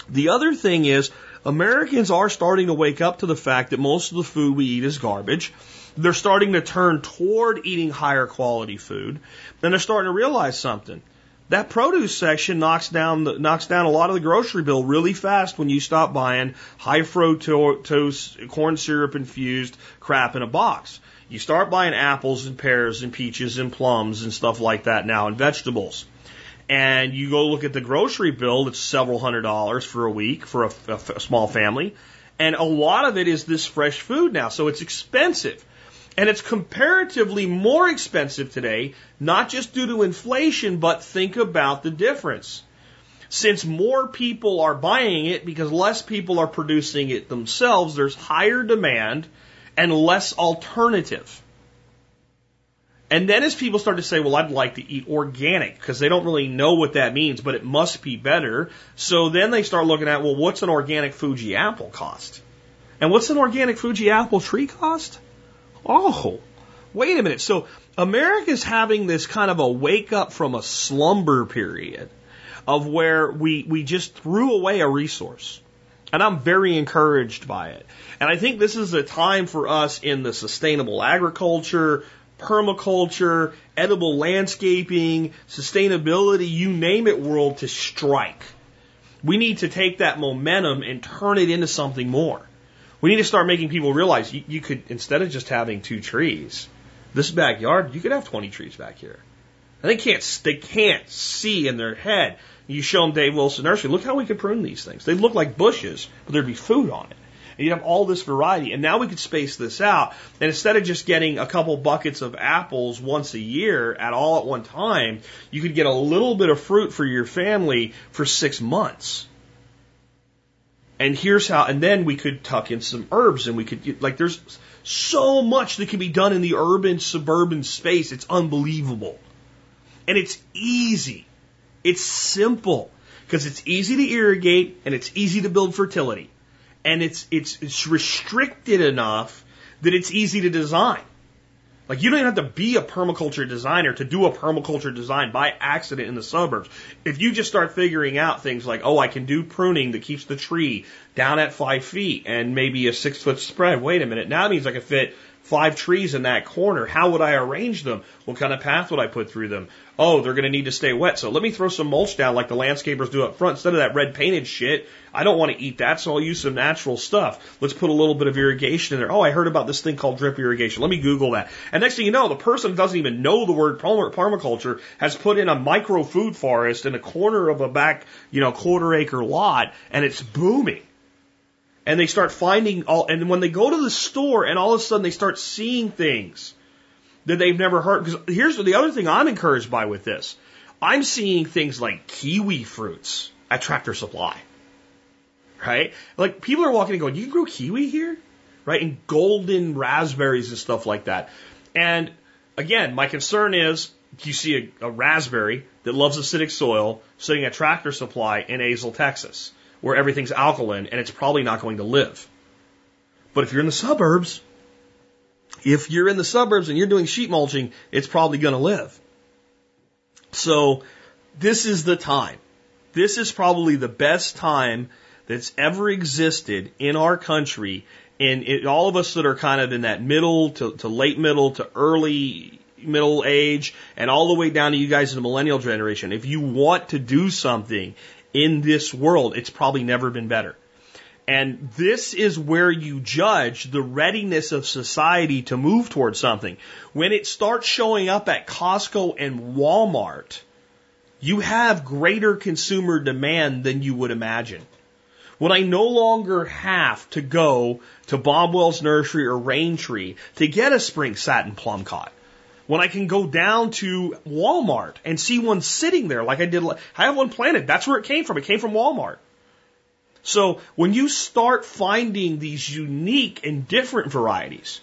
The other thing is Americans are starting to wake up to the fact that most of the food we eat is garbage. They're starting to turn toward eating higher quality food. And they're starting to realize something. That produce section knocks down the, knocks down a lot of the grocery bill really fast when you stop buying high fructose corn syrup infused crap in a box. You start buying apples and pears and peaches and plums and stuff like that now and vegetables and you go look at the grocery bill, it's several hundred dollars for a week for a, a, a small family. And a lot of it is this fresh food now, so it's expensive. And it's comparatively more expensive today, not just due to inflation, but think about the difference. Since more people are buying it because less people are producing it themselves, there's higher demand and less alternative. And then as people start to say, well, I'd like to eat organic because they don't really know what that means, but it must be better. So then they start looking at, well, what's an organic Fuji apple cost? And what's an organic Fuji apple tree cost? Oh, wait a minute. So America's having this kind of a wake up from a slumber period of where we, we just threw away a resource. And I'm very encouraged by it. And I think this is a time for us in the sustainable agriculture, permaculture, edible landscaping, sustainability, you name it world to strike. We need to take that momentum and turn it into something more. We need to start making people realize you, you could, instead of just having two trees, this backyard, you could have 20 trees back here. And they can't, they can't see in their head. You show them Dave Wilson Nursery, look how we could prune these things. They look like bushes, but there'd be food on it. And you'd have all this variety. And now we could space this out. And instead of just getting a couple buckets of apples once a year at all at one time, you could get a little bit of fruit for your family for six months. And here's how, and then we could tuck in some herbs and we could, like, there's so much that can be done in the urban suburban space. It's unbelievable. And it's easy. It's simple because it's easy to irrigate and it's easy to build fertility and it's it's it's restricted enough that it's easy to design. Like you don't even have to be a permaculture designer to do a permaculture design by accident in the suburbs. If you just start figuring out things like, oh, I can do pruning that keeps the tree down at five feet and maybe a six foot spread. Wait a minute. Now it means I can fit five trees in that corner. How would I arrange them? What kind of path would I put through them? Oh, they're going to need to stay wet. So let me throw some mulch down like the landscapers do up front instead of that red painted shit. I don't want to eat that, so I'll use some natural stuff. Let's put a little bit of irrigation in there. Oh, I heard about this thing called drip irrigation. Let me Google that. And next thing you know, the person doesn't even know the word permaculture has put in a micro food forest in a corner of a back, you know, quarter acre lot, and it's booming and they start finding all, and when they go to the store and all of a sudden they start seeing things that they've never heard. Because here's the other thing I'm encouraged by with this. I'm seeing things like kiwi fruits at Tractor Supply. Right? Like people are walking and going, you can grow kiwi here? Right? And golden raspberries and stuff like that. And again, my concern is you see a, a raspberry that loves acidic soil sitting at Tractor Supply in Azle, Texas where everything's alkaline and it's probably not going to live. But if you're in the suburbs, if you're in the suburbs and you're doing sheet mulching, it's probably going to live. So this is the time. This is probably the best time that's ever existed in our country. And it, all of us that are kind of in that middle to, to late middle to early middle age and all the way down to you guys in the millennial generation. If you want to do something in this world. It's probably never been better. And this is where you judge the readiness of society to move towards something. When it starts showing up at Costco and Walmart, you have greater consumer demand than you would imagine. When I no longer have to go to Bob Wells Nursery or Rain Tree to get a spring satin plum cot when I can go down to Walmart and see one sitting there like I did. I have one planted. That's where it came from. It came from Walmart. So when you start finding these unique and different varieties,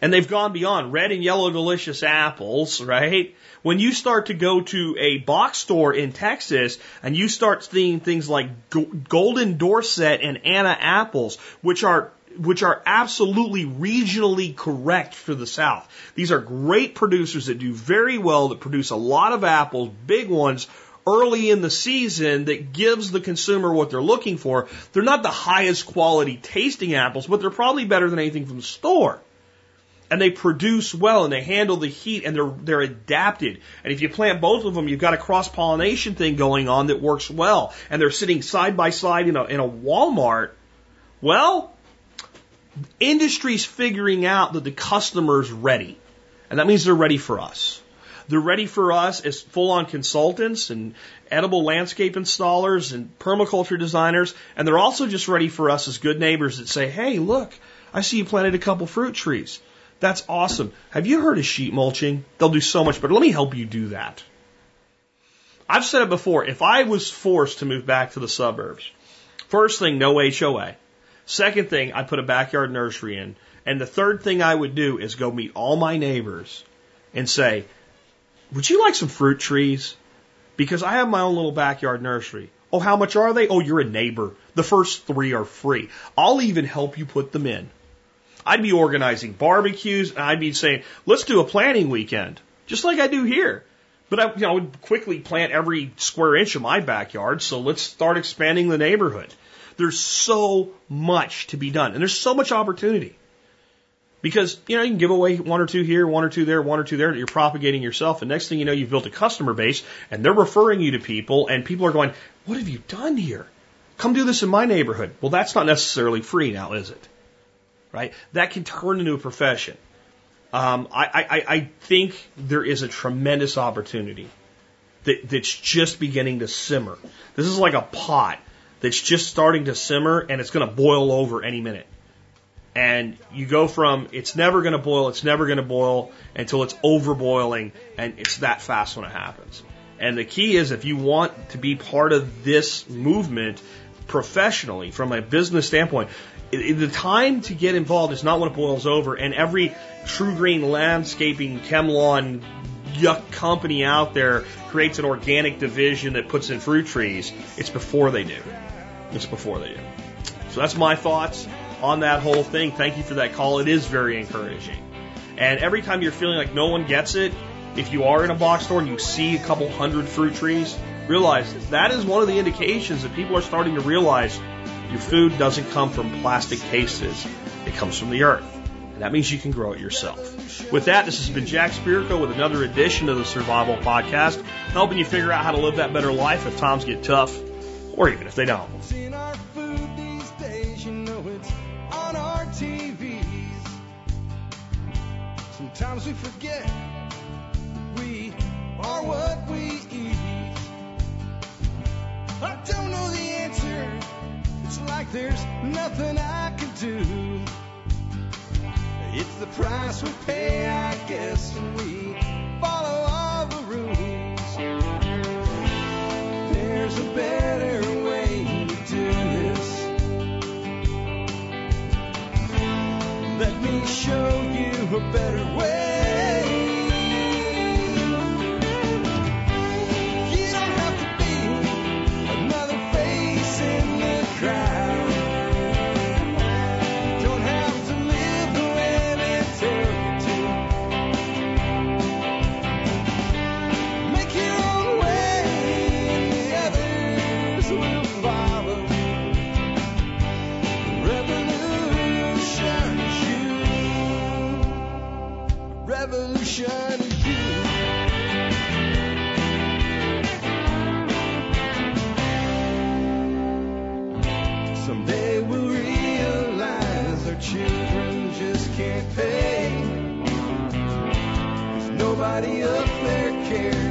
and they've gone beyond red and yellow delicious apples, right? When you start to go to a box store in Texas and you start seeing things like Golden Dorsett and Anna apples, which are which are absolutely regionally correct for the South. These are great producers that do very well, that produce a lot of apples, big ones, early in the season that gives the consumer what they're looking for. They're not the highest quality tasting apples, but they're probably better than anything from the store and they produce well and they handle the heat and they're they're adapted. And if you plant both of them, you've got a cross pollination thing going on that works well. And they're sitting side by side in a in a Walmart. Well, industry's figuring out that the customer's ready. And that means they're ready for us. They're ready for us as full on consultants and edible landscape installers and permaculture designers. And they're also just ready for us as good neighbors that say, Hey, look, I see you planted a couple fruit trees. That's awesome. Have you heard of sheet mulching? They'll do so much better. Let me help you do that. I've said it before. If I was forced to move back to the suburbs, first thing, no HOA. Second thing, I put a backyard nursery in. And the third thing I would do is go meet all my neighbors and say, would you like some fruit trees? Because I have my own little backyard nursery. Oh, how much are they? Oh, you're a neighbor. The first three are free. I'll even help you put them in. I'd be organizing barbecues and I'd be saying, let's do a planting weekend, just like I do here. But I, you know, I would quickly plant every square inch of my backyard, so let's start expanding the neighborhood. There's so much to be done, and there's so much opportunity. Because, you know, you can give away one or two here, one or two there, one or two there, you're propagating yourself, and next thing you know, you've built a customer base, and they're referring you to people, and people are going, what have you done here? Come do this in my neighborhood. Well, that's not necessarily free now, is it? right? That can turn into a profession. Um, I, I, I think there is a tremendous opportunity that, that's just beginning to simmer. This is like a pot that's just starting to simmer and it's going to boil over any minute. And you go from it's never going to boil, it's never going to boil until it's overboiling, and it's that fast when it happens. And the key is if you want to be part of this movement professionally, from a business standpoint, the time to get involved is not when it boils over, and every TruGreen landscaping ChemLawn yuck company out there creates an organic division that puts in fruit trees. It's before they do. It's before they do. So that's my thoughts on that whole thing. Thank you for that call. It is very encouraging. And every time you're feeling like no one gets it, if you are in a box store and you see a couple hundred fruit trees, realize that is one of the indications that people are starting to realize your food doesn't come from plastic cases, it comes from the earth. And that means you can grow it yourself. With that, this has been Jack Spirko with another edition of the Survival Podcast, helping you figure out how to live that better life if times get tough, or even if they don't. Sometimes we forget we are what we eat. I don't know the answer it's like there's nothing I can do. It's the price we pay, I guess, and we follow all the rules. There's a better show you a better way. Nobody up there cares.